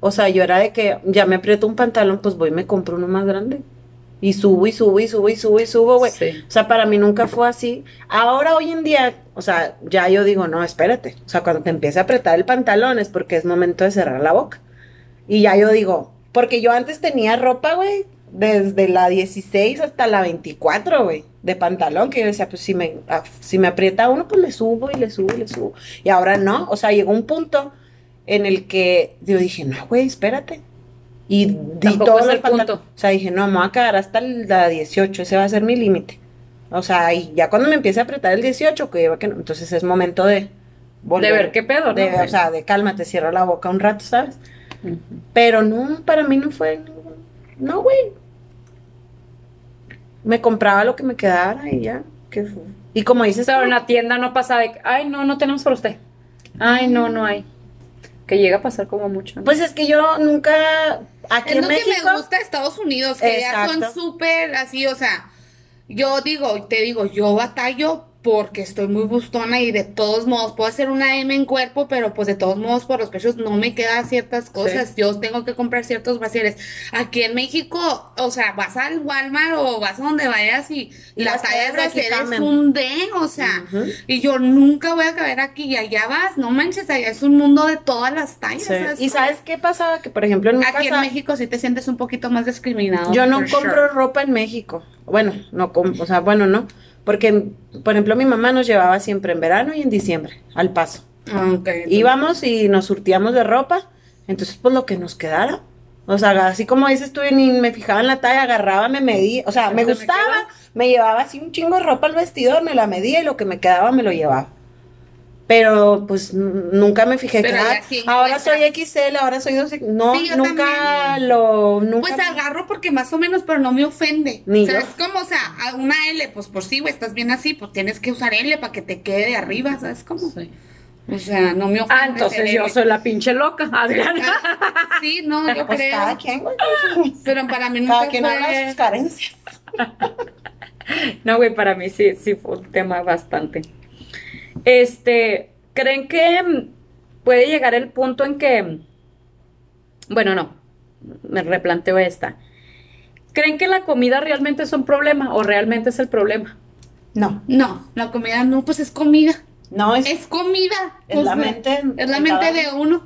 o sea, yo era de que ya me aprieto un pantalón, pues voy y me compro uno más grande. Y subo y subo y subo y subo y subo, güey. Sí. O sea, para mí nunca fue así. Ahora, hoy en día, o sea, ya yo digo, no, espérate. O sea, cuando te empieza a apretar el pantalón es porque es momento de cerrar la boca. Y ya yo digo, porque yo antes tenía ropa, güey, desde la 16 hasta la 24, güey, de pantalón, que yo decía, pues si me, ah, si me aprieta uno, pues le subo y le subo y le subo. Y ahora no, o sea, llegó un punto en el que yo dije, no, güey, espérate. Y di todos es los el punto. O sea, dije, no, me voy a quedar hasta la 18, ese va a ser mi límite. O sea, y ya cuando me empiece a apretar el 18, que yo que no, entonces es momento de De ver qué pedo, ¿no? de, o sea, de cálmate, cierra la boca un rato, ¿sabes? Pero no, para mí no fue. No, güey. Me compraba lo que me quedara y ya. que y como dices, Pero en la tienda no pasa de, ay, no, no tenemos para usted. Ay, no, no hay. Que llega a pasar como mucho. ¿no? pues es que yo nunca. Aquí Es en lo México. que me gusta Estados Unidos, que ya son súper así, o sea, yo digo, te digo, yo batallo porque estoy muy bustona y de todos modos puedo hacer una M en cuerpo, pero pues de todos modos por los pechos no me quedan ciertas cosas. Yo tengo que comprar ciertos brasieres. Aquí en México, o sea, vas al Walmart o vas a donde vayas y Y la las talla de brasier es un D, o sea, y yo nunca voy a caber aquí y allá vas, no manches, allá es un mundo de todas las tallas. Sí. ¿sabes? Y sabes qué pasaba? Que por ejemplo en mi Aquí en. México sí te sientes un poquito más discriminado. Yo no compro sure. ropa en México. Bueno, no com- o sea, bueno, no. Porque, por ejemplo, mi mamá nos llevaba siempre en verano y en diciembre, al paso. Ah, ok, entonces- Íbamos y nos surtíamos de ropa, entonces pues lo que nos quedara. O sea, así como dices tú, ni me fijaba en la talla, agarraba, me medía, o sea, me ¿Se me gustaba, me llevaba así un chingo de ropa al vestidor, me la medía y lo que me quedaba me lo llevaba. Pero pues nunca me fijé Pero ah, sí ahora soy. XL, ahora soy 12. No, Sí, yo nunca también. lo nunca Pues agarro porque más o menos, pero no me ofende. Ni o sea, yo. es como, o sea, una L, pues por sí, güey, estás bien así, pues tienes que usar L para que te quede de arriba, ¿sabes cómo? Sí. O sea, no me ofende. Ah, entonces yo soy la pinche loca, Adriana. Ah, Sí, no, yo pues creo. cada quien, güey. Pero para mí nunca Cada quien habla fue... sus carencias. No, güey, para mí sí, sí fue un tema bastante. Este, ¿creen que mm, puede llegar el punto en que, mm, bueno, no, me replanteo esta. ¿Creen que la comida realmente es un problema o realmente es el problema? No, No, la comida no, pues es comida. no es, Es comida. es la sea, mente. Es la mente de uno.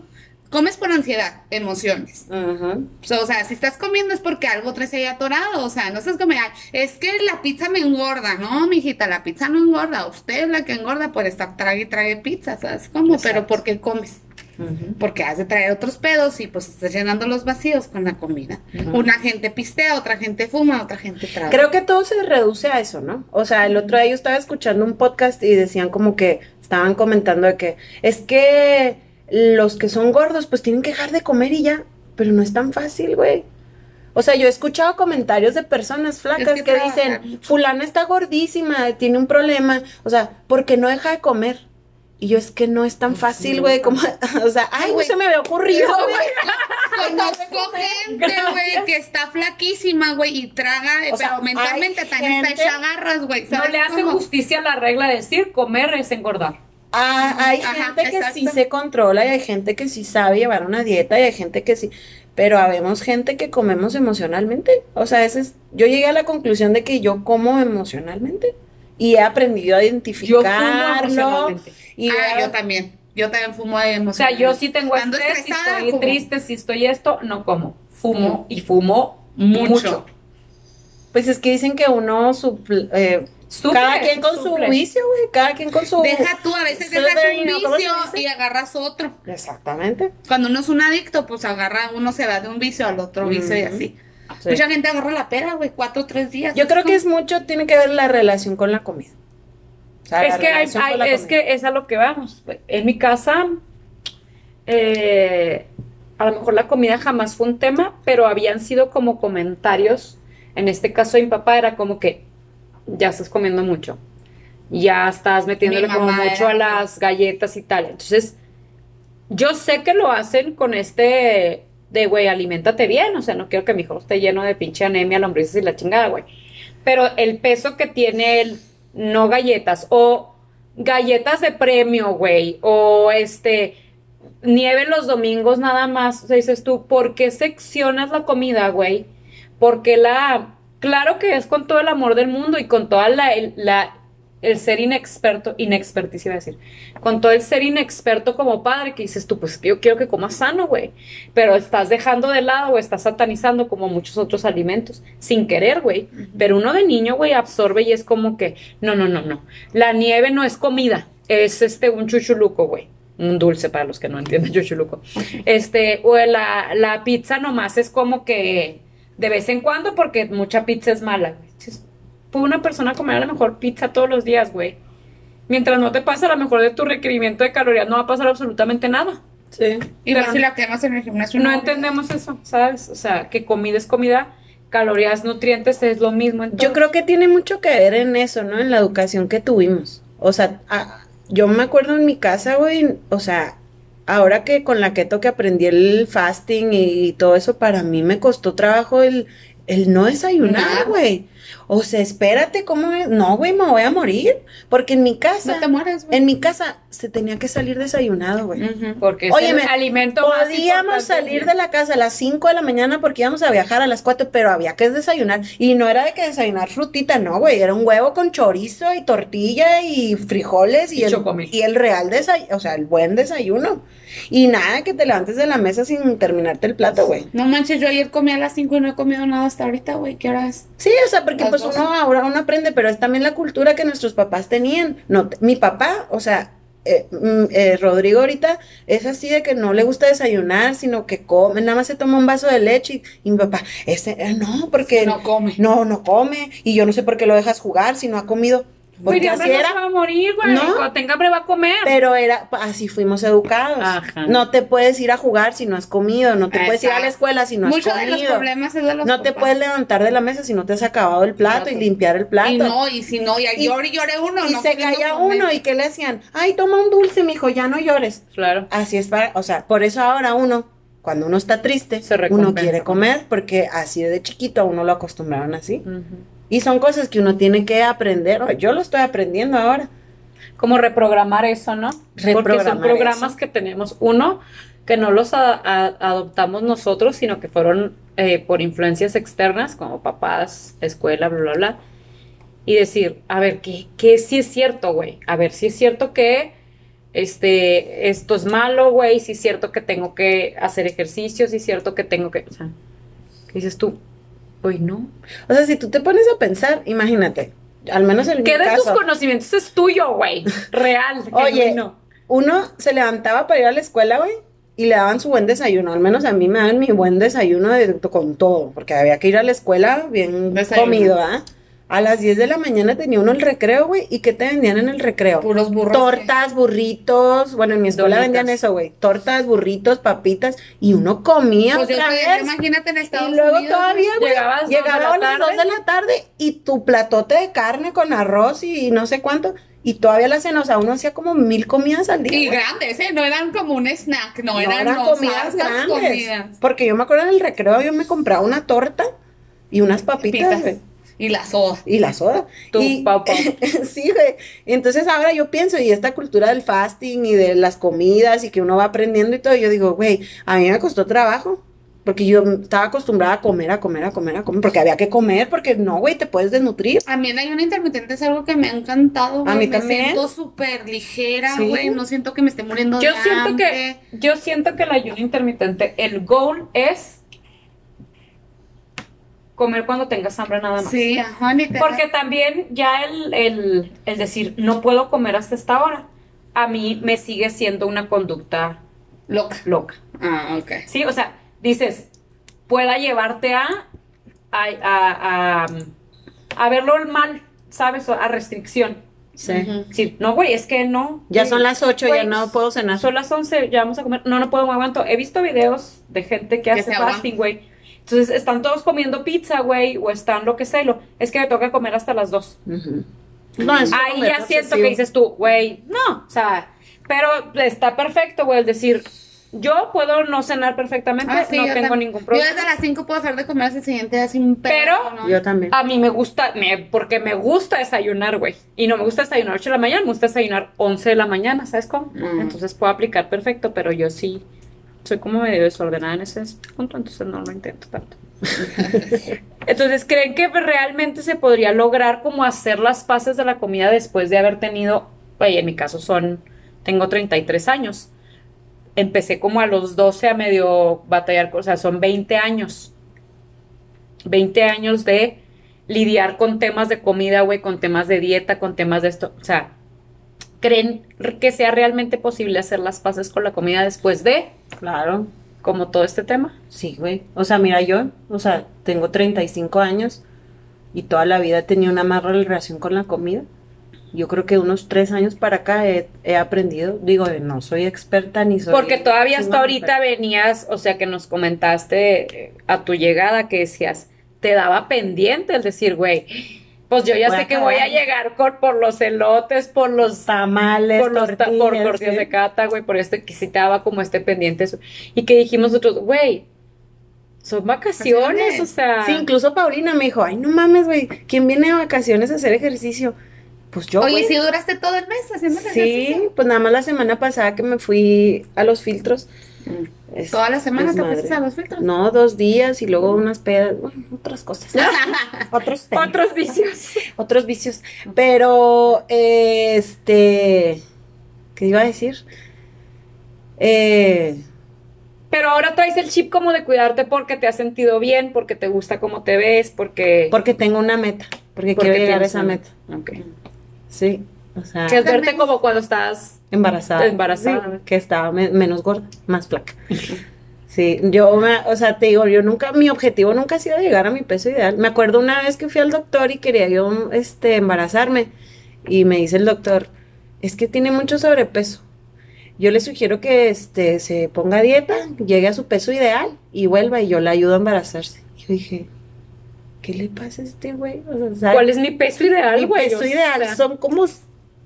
Comes por ansiedad, emociones. Ujú. O sea, o sea, si estás comiendo es porque algo traes ahí atorado. O sea, no estás comiendo. "Ay, Es que la pizza me engorda. No, mijita, la pizza no engorda. Usted es la que engorda por estar trague y trague pizza. ¿Sabes cómo? Exacto. Pero ¿por qué comes? Porque has de traer otros pedos y pues estás llenando los vacíos con la comida. Una gente pistea, otra gente fuma, otra gente traga. Creo que todo se reduce a eso, ¿no? O sea, el otro día yo estaba escuchando un podcast y decían como que estaban comentando de que es que los que son gordos pues tienen que dejar de comer y ya, pero no es tan fácil, güey. O sea, yo he escuchado comentarios de personas flacas que dicen, fulana está gordísima, tiene un problema, o sea, porque no deja de comer. Y yo es que no es tan fácil, güey, como, o sea, ay, güey. se me había ocurrido, güey. Conozco gente, güey, que está flaquísima, güey, y traga, O sea, pero mentalmente también está hecha garras, güey. No ¿sabes le hace cómo? justicia a la regla de decir comer es engordar. Ah, hay Ajá, gente que sí exacto. se controla y hay gente que sí sabe llevar una dieta y hay gente que sí, pero habemos gente que comemos emocionalmente. O sea, ese es, yo llegué a la conclusión de que yo como emocionalmente y he aprendido a Yo fumo identificarlo. emocionalmente. Y ah, yo también. Yo también fumo de O sea, yo sí tengo Ando estrés, si estoy fumo. triste, si estoy esto, no como. Fumo Mm. y fumo Mucho. mucho. pues es que dicen que uno supl- eh, Cada quien con su vicio, güey, cada quien con su Deja tú, a veces dejas Silverino, un ¿cómo se vicio y agarras otro. Exactamente. Cuando uno es un adicto, pues agarra, uno se va de un vicio al otro vicio y así. Sí. Mucha gente agarra la pera, güey, cuatro o tres días. Yo creo que es mucho, tiene que ver la relación con la comida. O sea, Es la que, hay- relación con hay- la es comida. que es a lo que vamos. En mi casa, eh, a lo mejor la comida jamás fue un tema, pero habían sido como comentarios. En este caso de mi papá era como que ya estás comiendo mucho, ya estás metiéndole como mucho a las galletas y tal. Entonces, yo sé que lo hacen con este de, güey, aliméntate bien, o sea, no quiero que mi hijo esté lleno de pinche anemia, lombrices y la chingada, güey. Pero el peso que tiene él, no galletas, o galletas de premio, güey, o este, nieve los domingos nada más, o sea, dices tú, ¿por qué seccionas la comida, güey? ¿Por qué la Claro que es con todo el amor del mundo y con toda la, el, la- el ser inexperto, inexpertiz iba a decir, con todo el ser inexperto como padre que dices tú, pues yo quiero que comas sano, güey, pero estás dejando de lado o estás satanizando como muchos otros alimentos, sin querer, güey, pero uno de niño, güey, absorbe y es como que, no, no, no, no, la nieve no es comida, es este un chuchuluco, güey. Un dulce para los que no entienden chuchuluco. Este, o la, la pizza nomás es como que de vez en cuando porque mucha pizza es mala. Puede una persona comer a lo mejor pizza todos los días, güey. Mientras no te pase a lo mejor de tu requerimiento de calorías, no va a pasar absolutamente nada. Sí. Y más Pero- si la quemas en el gimnasio. No entendemos eso, ¿sabes? O sea, que comida es comida, calorías, nutrientes es lo mismo. en Yo creo que tiene mucho que ver en eso, ¿no? En la educación que tuvimos. O sea, a- yo me acuerdo en mi casa, güey, o sea, ahora que con la keto que aprendí el fasting y, todo eso, para mí me costó trabajo el, el no desayunar, güey. O sea, espérate, ¿cómo es? No, güey, me voy a morir. Porque en mi casa, No te mueres, güey. en mi casa se tenía que salir desayunado, güey. Ujú, porque es Óyeme, el alimento más Podíamos salir de la casa a las 5 de la mañana porque íbamos a viajar a las 4, pero había que desayunar. Y no era de que desayunar frutita, no, güey. Era un huevo con chorizo y tortilla y frijoles y, Y el, chocomil. y el real desayuno, o sea, el buen desayuno. Y nada que te levantes de la mesa sin terminarte el plato, güey. No manches, yo ayer comí a las 5 y no he comido nada hasta ahorita, güey. ¿Qué hora es? Sí, o sea, porque Las pues uno ahora uno aprende, pero es también la cultura que nuestros papás tenían. No, mi papá, o sea, eh, mm, eh, Rodrigo ahorita es así de que no le gusta desayunar, sino que come, nada más se toma un vaso de leche y, y mi papá, ese, eh, no, porque No come. no, no come y yo no sé por qué lo dejas jugar si no ha comido. Porque hambre así no era. se va a morir, güey. No. Cuando tenga hambre va a comer. Pero era, así fuimos educados. Ajá. No te puedes ir a jugar si no has comido, no te puedes ir a la escuela si no has Muchos de los comido. problemas es de los No te puedes levantar de la mesa si no te has acabado el plato y limpiar el plato. Y no, y si no, y Y- llore llore uno. y no se calla comer. uno y que le hacían, ay, toma un dulce, mijo, ya no llores. Claro. Así es para, o sea, por eso ahora uno, cuando uno está triste, uno quiere comer, porque así de chiquito a uno lo acostumbraron así. Ujú. Y son cosas que uno tiene que aprender, yo lo estoy aprendiendo ahora. como reprogramar eso, ¿no? Porque son Reprogramar programas eso. que tenemos. Uno, que no los a- a- adoptamos nosotros, sino que fueron eh, por influencias externas, como papás, escuela, bla, bla, bla. Y decir, a ver, ¿qué, qué sí es cierto, güey? A ver, si es cierto que este, esto es malo, güey, si es cierto que tengo que hacer ejercicio, si es cierto que tengo que... O sea, ¿qué dices tú? Pues no. O sea, si tú te pones a pensar, imagínate, al menos en mi ¿Qué de tus conocimientos es tuyo, güey? Real. Oye, genuino. uno se levantaba para ir a la escuela, güey, y le daban su buen desayuno. Al menos a mí me daban mi buen desayuno de- con todo, porque había que ir a la escuela bien Desayuno. comido, ¿ah? A las 10 de la mañana tenía uno el recreo, güey, y ¿qué te vendían en el recreo? Puros burros. Tortas, burritos, bueno, en mi escuela Donitas. vendían eso, güey, tortas, burritos, papitas, y uno comía Pues yo otra vez. imagínate en Estados Y luego Unidos. todavía, güey, llegaba a las tarde. 2 de la tarde y tu platote de carne con arroz y no sé cuánto, y todavía la cena, o sea, uno hacía como mil comidas al día. Y güey. grandes, ¿eh? No eran como un snack, no, No, eran, comidas grandes. comidas. Porque yo me acuerdo en el recreo yo me compraba una torta y unas papitas, Pitas. Y la soda. y la soda. Tu y, pau. sí, güey. Entonces ahora yo pienso, y esta cultura del fasting y de las comidas y que uno va aprendiendo y todo, yo digo, güey, a mí me costó trabajo. Porque yo estaba acostumbrada a comer, a comer, a comer, a comer, porque había que comer, porque no, güey, te puedes desnutrir. A mí el ayuno intermitente es algo que me ha encantado, güey. A mí me también. siento súper ligera, Sí. güey. No siento que me esté muriendo Yo de siento que, yo siento que el ayuno intermitente, el goal es comer cuando tengas hambre nada más. Sí, ajá. Porque también ya el, el, el decir no puedo comer hasta esta hora, a mí me sigue siendo una conducta Loca. loca. Ah, ok. Sí, o sea, dices, pueda llevarte a, a, a, a, a verlo mal, ¿sabes? A restricción. Sí. No, güey, es que no. Ya son las 8, ya no puedo cenar. Son las 11, ya vamos a comer. No, no puedo, me aguanto. He visto videos de gente que, Que hace fasting, güey. Entonces están todos comiendo pizza, güey, o están lo que sea. y lo- Es que me toca comer hasta las 2. Ujú. No, es Ahí ya siento que dices tú, güey, no, o sea, pero está perfecto, güey, el decir, yo puedo no cenar perfectamente, Ah, sí, no yo tengo también. ningún Yo problema. desde las 5 puedo dejar de comer hasta el siguiente día sin pedo, Pero- ¿no? Yo también. A mí me gusta, me- porque me gusta desayunar, güey. Y no me gusta desayunar 8 de la mañana, me gusta desayunar 11 de la mañana, ¿sabes cómo? Mm. Entonces puedo aplicar perfecto, pero yo sí soy como medio desordenada en ese punto, entonces no lo intento tanto. Entonces, ¿creen que realmente se podría lograr como hacer las paces de la comida después de haber tenido, oye, en mi caso son, tengo 33 años. Empecé como a los 12 a medio batallar, o sea, son 20 años. 20 años de lidiar con temas de comida, güey, con temas de dieta, con temas de esto. O sea, ¿creen que sea realmente posible hacer las paces con la comida después de Claro. como todo este tema? Sí, güey. O sea, mira, yo, o sea, tengo 35 años y toda la vida he tenido una mala relación con la comida. Yo creo que unos tres años para acá he, he aprendido. Digo, no soy experta ni soy. Porque todavía hasta ahorita venías, o sea, que nos comentaste eh, a tu llegada que decías, te daba pendiente el decir, güey, pues yo ya Voy sé que voy a llegar con- por los elotes, por los tamales, por los por tortillas, ¿sí? de cata, güey, por esto que sí te daba como este pendiente. eso. Y que dijimos nosotros, güey, son vacaciones, Vacaciones. o sea. Sí, incluso Paulina me dijo, ay, no mames, güey, ¿quién viene de vacaciones a hacer ejercicio? Pues yo, Oye, si duraste todo el mes haciendo Sí, ejercicio. pues nada más la semana pasada que me fui a los filtros. Es- Toda la semana te a los filtros. No, dos días y luego unas pedas, bueno, otras cosas. otros temas, Otros vicios. otros vicios. Pero, eh, este, ¿qué iba a decir? Eh, Pero ahora traes el chip como de cuidarte porque te has sentido bien, porque te gusta cómo te ves, porque. porque tengo una meta, porque, porque quiero llegar a esa meta. Ok. Sí, o sea, Que es verte como cuando estás. embarazada. Embarazada. Sí, que estaba me- menos gorda, más flaca. Sí, yo, me- o sea, te digo, yo nunca, mi objetivo nunca ha sido llegar a mi peso ideal. Me acuerdo una vez que fui al doctor y quería yo, este, embarazarme y me dice el doctor, es que tiene mucho sobrepeso. Yo le sugiero que, este, se ponga a dieta, llegue a su peso ideal y vuelva y yo le ayudo a embarazarse. Y yo dije, ¿qué le pasa a este güey? O sea, ¿sabe? ¿Cuál es mi peso ideal, Mi güey? peso O sea, ideal son como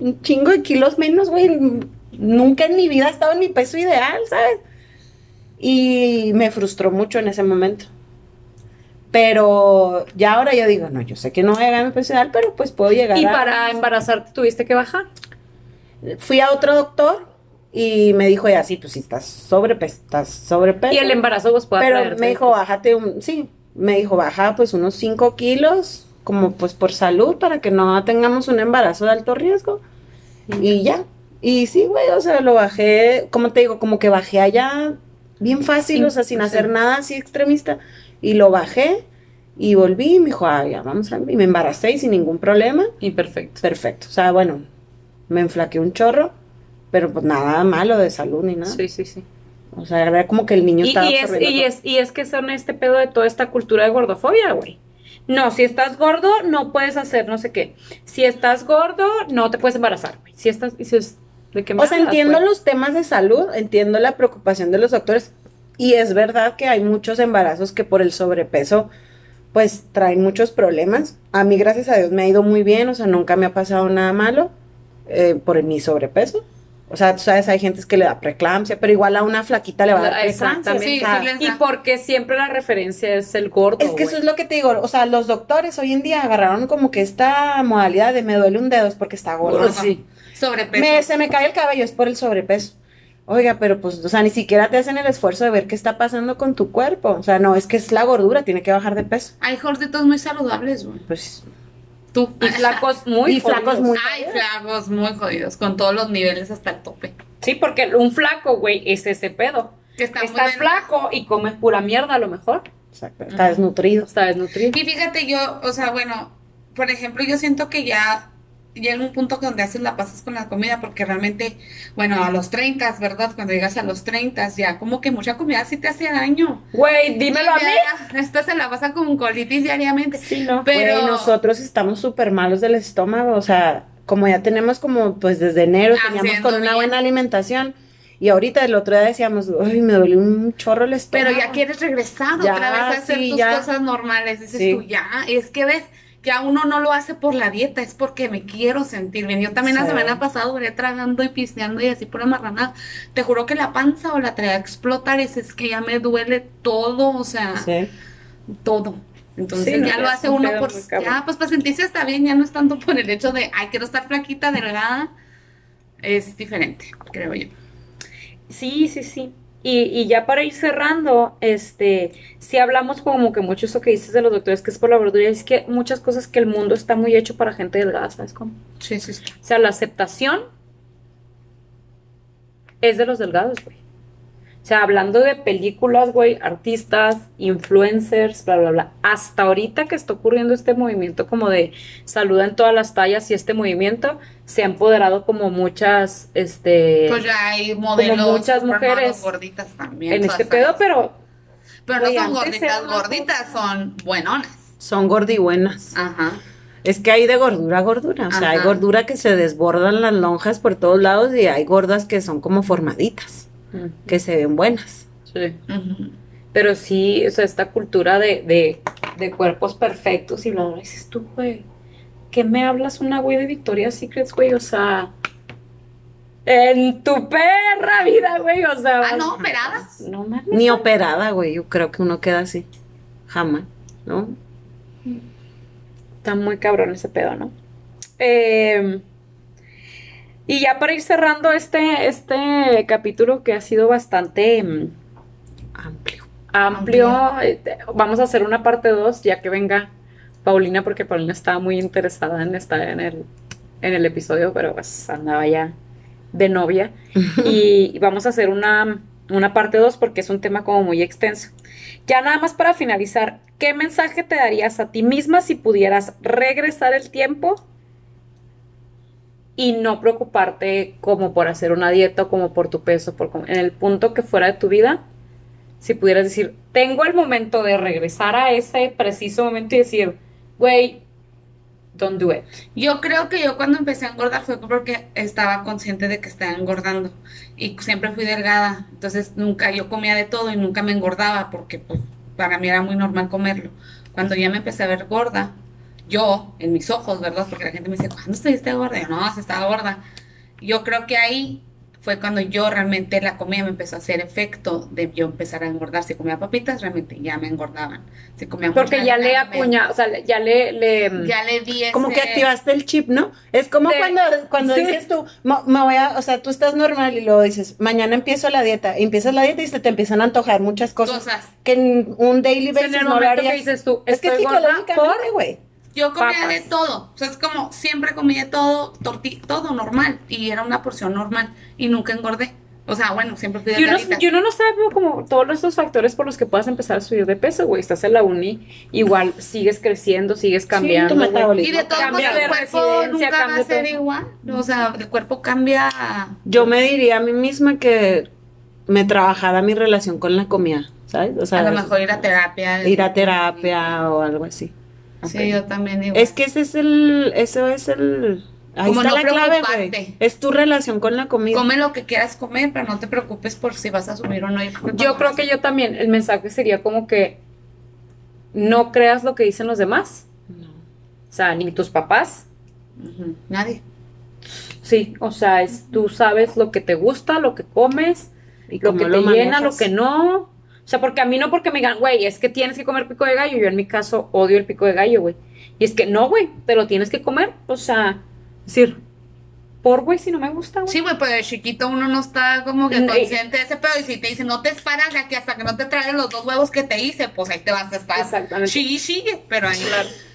un chingo de kilos menos, güey. Nunca en mi vida he estado en mi peso ideal, ¿sabes? Y me frustró mucho en ese momento. Pero ya ahora yo digo, no, yo sé que no voy a llegar a mi peso ideal, pero pues puedo llegar Y a... para embarazarte tuviste que bajar. Fui a otro doctor y me dijo, ya, sí, pues sí, estás sobrepeso, estás sobrepeso. Y el embarazo pues puede Pero me dijo, bájate un, sí, me dijo, baja pues unos 5 kilos, como pues por salud, para que no tengamos un embarazo de alto riesgo. Y ya. Y sí, güey, o sea, lo bajé, como te digo, como que bajé allá bien fácil, Sí, o sea, sin sí. hacer nada así extremista. Y lo bajé y volví y me dijo, ah, ya, vamos a... Y me embaracé y sin ningún problema. Y perfecto. Perfecto. O sea, bueno, me enflaqué un chorro, pero pues nada malo de salud ni nada. Sí, sí, sí. O sea, era como que el niño Y, estaba y es, y, es, y es que son este pedo de toda esta cultura de gordofobia, güey. No, si estás gordo, no puedes hacer no sé qué. Si estás gordo, no te puedes embarazar, güey. Si estás, dices, ¿de qué O sea, entiendo güey? los temas de salud, entiendo la preocupación de los doctores y es verdad que hay muchos embarazos que por el sobrepeso pues traen muchos problemas. A mí gracias a Dios me ha ido muy bien, o sea, nunca me ha pasado nada malo eh, por mi sobrepeso. O sea, tú sabes, hay gente que le da preeclampsia, pero igual a una flaquita le va a dar preeclampsia. Sí, sí Y porque siempre la referencia es el gordo, es que eso es lo que te digo, o sea, los doctores hoy en día agarraron como que esta modalidad de me duele un dedo es porque está gordo. Gordo, sí. Sobrepeso. Me- se me cae el cabello, es por el sobrepeso. Oiga, pero pues, o sea, ni siquiera te hacen el esfuerzo de ver qué está pasando con tu cuerpo. O sea, no, es que es la gordura, tiene que bajar de peso. Hay gorditos muy saludables, güey. Pues, Tú. Y flacos muy Y flacos jodidos. muy- Ay, flacos muy jodidos, con todos los niveles hasta el tope. Sí, porque un flaco, güey, es ese pedo. Que está Estás flaco y comes pura mierda a lo mejor. exacto, está desnutrido. Está desnutrido. Y fíjate, yo, o sea, bueno, por ejemplo, yo siento que ya llega un punto donde haces la pasas con la comida, porque realmente, bueno, a los 30, ¿verdad? Cuando llegas a los 30, ya como que mucha comida sí te hace daño. Güey, dímelo a mí. Esta se la pasa con colitis diariamente. Sí, no. Pero nosotros estamos súper malos del estómago. O sea, como ya tenemos como, pues desde enero teníamos con una bien. buena alimentación. Y ahorita el otro día decíamos, ay, me duele un chorro el estómago. Pero ya quieres regresar Ya, otra vez a hacer sí, tus ya. cosas normales. Dices Sí. tú, ya. Es que ves, ya uno no lo hace por la dieta, es porque me quiero sentir bien. Yo también la semana pasada duré tragando y pisteando y así pura marranada. Te juro que la panza o la traía a explotar. Y es que ya me duele todo, o sea, Sí. todo. Entonces Sí, no, ya lo es hace un uno por, ya, pues para sentirse está bien, ya no es tanto por el hecho de, ay, quiero estar flaquita, delgada. Es diferente, creo yo. Sí, sí, sí. Y, y ya para ir cerrando, este, si hablamos como que mucho eso que dices de los doctores, que es por la gordura, es que muchas cosas que el mundo está muy hecho para gente delgada, ¿sabes cómo? Sí, sí, sí. O sea, la aceptación es de los delgados, güey. O sea, hablando de películas, güey, artistas, influencers, bla, bla, bla. Hasta ahorita que está ocurriendo este movimiento como de saluda en todas las tallas y este movimiento se ha empoderado como muchas, este, Pues ya hay modelos. muchas supermodels mujeres gorditas también. en este pedo, pero Pero no son gorditas, gorditas, son buenonas. Son gordibuenas. Ajá. Es que hay de gordura a gordura. O sea, hay gordura que se desbordan las lonjas por todos lados y hay gordas que son como formaditas, que se ven buenas. sí. Pero sí, o sea, esta cultura de, de, de cuerpos perfectos y bla, dices tú, güey, ¿qué me hablas una güey de Victoria's Secrets, güey? O sea, en tu perra vida, güey, o sea. Ah, no, operadas. No mames. Ni operada, güey. Yo creo que uno queda así. Jamás, ¿no? Está muy cabrón ese pedo, ¿no? Eh, y ya para ir cerrando este, este capítulo que ha sido bastante mm, Amplio. amplio, eh, vamos a hacer una parte 2 ya que venga Paulina, porque Paulina estaba muy interesada en estar en el, en el episodio, pero pues andaba ya de novia. y, y vamos a hacer una, una parte 2 porque es un tema como muy extenso. Ya nada más para finalizar, ¿qué mensaje te darías a ti misma si pudieras regresar el tiempo y no preocuparte como por hacer una dieta como por tu peso, por en el punto que fuera de tu vida? Si pudieras decir, tengo el momento de regresar a ese preciso momento y decir, güey, don't do it. Yo creo que yo cuando empecé a engordar fue porque estaba consciente de que estaba engordando y siempre fui delgada, entonces nunca yo comía de todo y nunca me engordaba porque pues para mí era muy normal comerlo. Cuando ya me empecé a ver gorda, yo en mis ojos, ¿verdad? Porque la gente me dice, ¿cuándo estuviste gorda? Y yo, no, se estaba gorda. Yo creo que ahí fue cuando yo realmente la comida me empezó a hacer efecto de yo empezar a engordar. Si comía papitas, realmente ya me engordaban. Si comía Porque ya le acuña, o sea, ya le, le Ya le di Como que ese- activaste el chip, ¿no? Es como De- cuando, cuando sí. dices tú, "Mo- me voy a, o sea, tú estás normal y luego dices, mañana empiezo la dieta, y empiezas la dieta y se te empiezan a antojar muchas cosas, cosas. que en un daily O sea, basis en el no momento que dices tú, es que psicológicamente, güey. Yo comía Papas. de todo, o sea, es como siempre comía todo, torti todo normal, y era una porción normal, y nunca engordé. O sea, bueno, siempre fui Y uno, delgadita. y uno no sabe como todos estos factores por los que puedas empezar a subir de peso, güey. Estás en la uni, igual sigues creciendo, sigues cambiando. tu güey. metabolismo. Y de modos, Cambia de el cuerpo nunca va a ser todo. igual. O sea, el cuerpo cambia. Yo me diría a mí misma que me trabajara mi relación con la comida, ¿sabes? O sea, a lo mejor ir a terapia. ir a terapia o algo así. Sí, yo también igual. Es que ese es el, eso es el, ahí Como está no la clave, güey. Es tu relación con la comida. Come lo que quieras comer, pero no te preocupes por si vas a subir o no. Yo creo que, Yo creo que yo también, el mensaje sería como que no creas lo que dicen los demás. No. O sea, ni tus papás. Nadie. Sí, o sea, es, tú sabes lo que te gusta, lo que comes, Y lo que te llena, lo que no. O sea, porque a mí no porque me digan, güey, es que tienes que comer pico de gallo. Yo en mi caso odio el pico de gallo, güey. Y es que no, güey, te lo tienes que comer. O sea, decir, por güey, si no me gusta, güey. Sí, güey, pero de chiquito uno no está como que consciente de ese pedo. Y si te dicen, no te paras de aquí hasta que no te traigan los dos huevos que te hice, pues ahí te vas a estar. Exactamente. Sigue, sigue, pero ahí.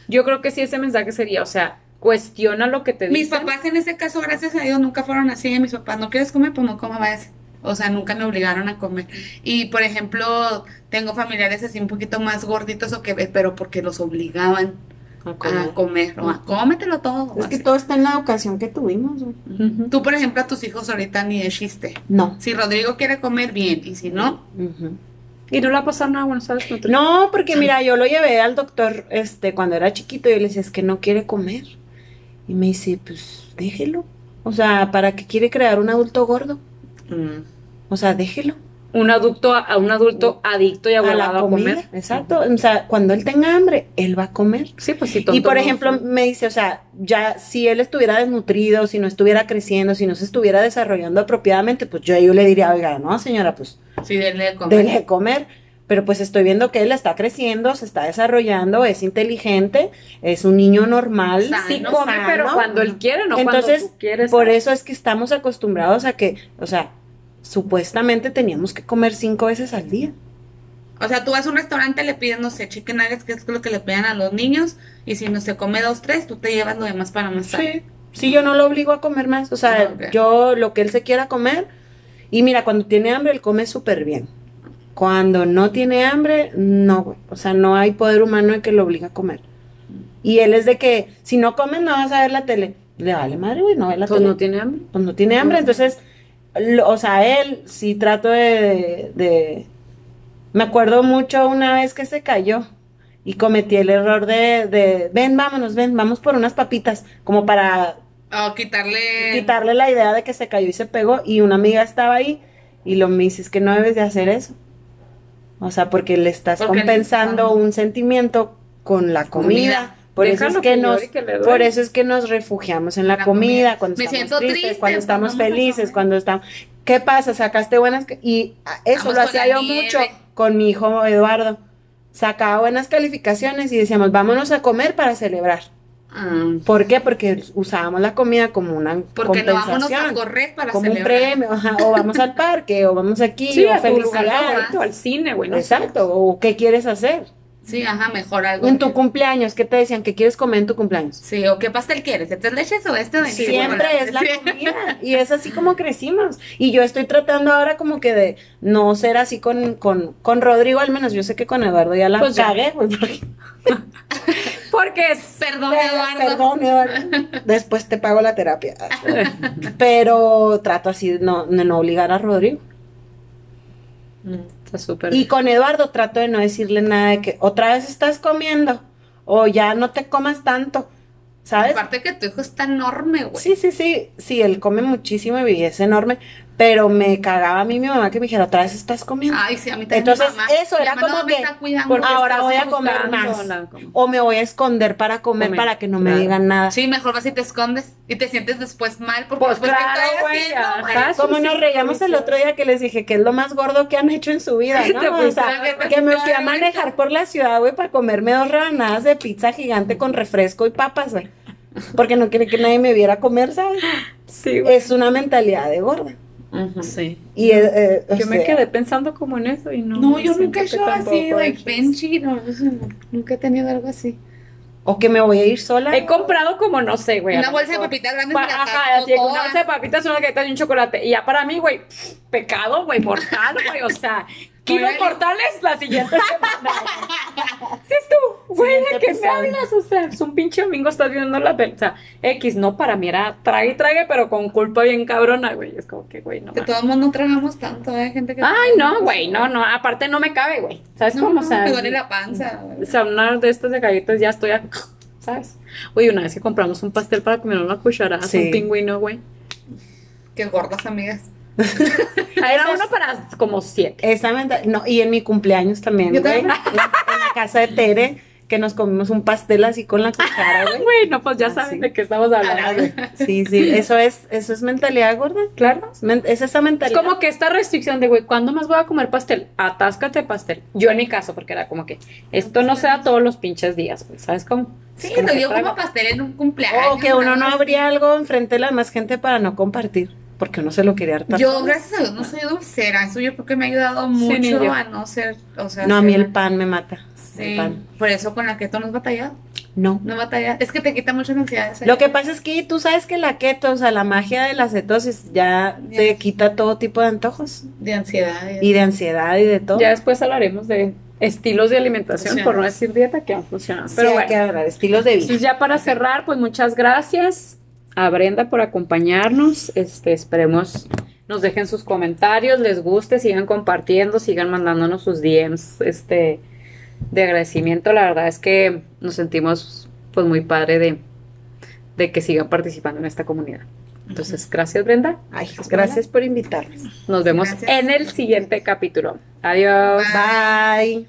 Yo creo que sí ese mensaje sería, o sea, cuestiona lo que te Mis dicen. papás en ese caso, gracias a Dios, nunca fueron así. Mis papás, ¿no quieres comer? Pues no coma, vayas. O sea, nunca me obligaron a comer. Y, por ejemplo, tengo familiares así un poquito más gorditos o que, pero porque los obligaban A a comer. comer. O a cómetelo todo. Es que todo está en la educación que tuvimos. Tú, por ejemplo, a tus hijos ahorita ni de chiste. No. Si Rodrigo quiere comer bien y si no, Ujú. Y no le va a pasar nada, bueno, ¿sabes? No te- No, porque mira, yo lo llevé al doctor este cuando era chiquito y yo le decía, es que no quiere comer. Y me dice, pues déjelo. O sea, ¿para qué quiere crear un adulto gordo? Mm, O sea, déjelo. Un adulto, a un adulto adicto y A la aguardado a, comida. comer. Exacto. O sea, cuando él tenga hambre, él va a comer. Sí, pues sí, Y por no ejemplo, me dice, o sea, ya si él estuviera desnutrido, si no estuviera creciendo, si no se estuviera desarrollando apropiadamente, pues yo, yo le diría, oiga, no, señora, pues sí, denle de comer. dele de comer. Pero pues estoy viendo que él está creciendo, se está desarrollando, es inteligente, es un niño normal. Sano, Sí no come, sano. pero cuando él quiere, no Entonces, cuando tú quieres. Por eso es que estamos acostumbrados a que, o sea, supuestamente teníamos que comer cinco veces al día. O sea, tú vas a un restaurante, le pides, no sé, chicken nuggets, que es lo que le piden a los niños, y si no se come dos, tres, tú te llevas lo demás para más tarde. Sí, sí, yo no lo obligo a comer más. O sea, yo lo que él se quiera comer. Y mira, cuando tiene hambre, él come súper bien. Cuando no tiene hambre, no, güey. O sea, no hay poder humano que lo obliga a comer. Y él es de que, si no comes, no vas a ver la tele. Le vale madre, güey, no ve la Pues tele. no tiene hambre. Pues no tiene hambre. Entonces, lo- o sea, él sí trato de, de- Me acuerdo mucho una vez que se cayó y cometí el error de, de, ven, vámonos, ven, vamos por unas papitas, como para O quitarle... quitarle la idea de que se cayó y se pegó y una amiga estaba ahí y lo me dice, es que no debes de hacer eso. O sea, porque le estás Porque compensando un sentimiento con la comida. Por eso, es que que nos, que por eso es que nos refugiamos en la, La comida, comida. cuando Me estamos siento tristes, triste, cuando estamos felices, cuando estamos... ¿Qué pasa? Sacaste buenas... Y eso Vamos lo hacía yo nieve. mucho con mi hijo Eduardo. Sacaba buenas calificaciones y decíamos, vámonos a comer para celebrar. Ah, ¿Por qué? Porque usábamos la comida como una porque no vámonos a compensación, correr para como un premio, ajá, o vamos al parque, o vamos aquí, Sí, o a tu lugar felicidad. al cine, güey. no. Exacto, o qué quieres hacer. Sí, ajá, mejor algo. En tu cumpleaños, ¿qué te decían? ¿Qué quieres comer en tu cumpleaños? Sí, o qué pastel quieres, ¿de tres leches o este de Siempre es la comida y es así como crecimos. Y yo estoy tratando ahora como que de no ser así con, con, con Rodrigo, al menos yo sé que con Eduardo ya la Pues ya. cagué, güey, porque- Porque es... Perdón, Eduardo. Perdón, Eduardo. Después te pago la terapia. Pero trato así de no, de no obligar a Rodrigo. Mm, Está súper. Y con Eduardo trato de no decirle nada de que otra vez estás comiendo o ya no te comas tanto, ¿sabes? Aparte que tu hijo está enorme, güey. Sí, sí, sí, sí, él come muchísimo y es enorme, pero me cagaba a mí mi mamá que me dijera, otra vez estás comiendo. Ay, sí, a mí también Entonces, mi mamá. eso Mi era mamá como no me que- está cuidando. Porque Ahora voy a comer más. como- O me voy a esconder para comer, Comer, para que no me digan nada. Sí, mejor vas y te escondes y te sientes después mal porque Pues después, ¿qué claro, haciendo, ajá. Como Sí, nos sí, reíamos el otro día que les dije que es lo más gordo que han hecho en su vida, Te ¿no? O sea, que me te fui a manejar por la ciudad, güey, para comerme dos rebanadas de pizza gigante con refresco y papas, güey. Porque no quiere que nadie me viera comer, ¿sabes? Sí, güey. Es una mentalidad de gorda. Sí. Y eh, eh, Yo me sea, quedé pensando como en eso y no. No, yo nunca he hecho así, like Benji, no, nunca he tenido algo así. O que me voy a ir sola. He comprado como, no sé, güey. Una bolsa de papitas grandes Pa- Ajá, así, una bolsa de papitas, una galleta y un chocolate. Y ya para mí, güey, pecado, güey, mortal, güey. O sea, Oye. mortales la siguiente semana. ¿Sí es tú? Güey, ¿de qué me hablas? O sea, es un pinche domingo, estás viendo la pel- O sea, X, no, para mí era trague y trague, pero con culpa bien cabrona, güey. Es como que, güey, no. De mames. todos modos no tragamos tanto, hay gente que... Ay, no, güey, no, no. Aparte no me cabe, güey. ¿Sabes No, cómo? no, o sea, me duele la panza. o sea, una de estas de galletas ya estoy a- ¿sabes? Oye, una vez que compramos un pastel para comer una cucharada, Sí. un pingüino, güey. Qué gordas, amigas. Era uno para como siete. Esa menta- no, y en mi cumpleaños también, Yo güey. En, también. en la casa de Tere, que nos comimos un pastel así con la cuchara, güey. Güey, no, pues ya Ah, saben de qué estamos hablando. güey. Sí, sí, eso es, eso es mentalidad gorda. Claro. Es, es esa Es mentalidad. como que esta restricción de, güey, ¿cuándo más voy a comer pastel? Atáscate pastel. Yo en mi caso, porque era como que esto no se da todos los pinches días, güey. ¿Sabes cómo? Sí, Es no, yo como pastel en un cumpleaños. O que uno no abría algo enfrente de la más gente para no compartir, porque uno se lo quería hartar. Yo, gracias a Dios, no soy dulcera. Eso yo creo que me ha ayudado mucho a no ser, o sea, No, a mí el pan me mata. Sí, El pan. por eso con la keto no has batallado. No. No batallas. Es que te quita muchas ansiedades. Lo que pasa es que tú sabes que la keto, o sea, la magia de la cetosis ya te quita todo tipo de antojos De ansiedad. y de ansiedad y de todo. Ya después hablaremos de estilos de alimentación, Funciona. por no decir dieta, que han funcionado. Sí, Pero hay bueno. que hablar, estilos de vida. Entonces ya para cerrar, pues muchas gracias a Brenda por acompañarnos. Este, esperemos nos dejen sus comentarios, les guste, sigan compartiendo, sigan mandándonos sus DMs este, de agradecimiento. La verdad es que nos sentimos pues muy padre de, de que sigan participando en esta comunidad. Entonces, gracias Brenda. Ay, gracias por invitarnos. Nos vemos Gracias. en el siguiente capítulo. Adiós. Bye. Bye.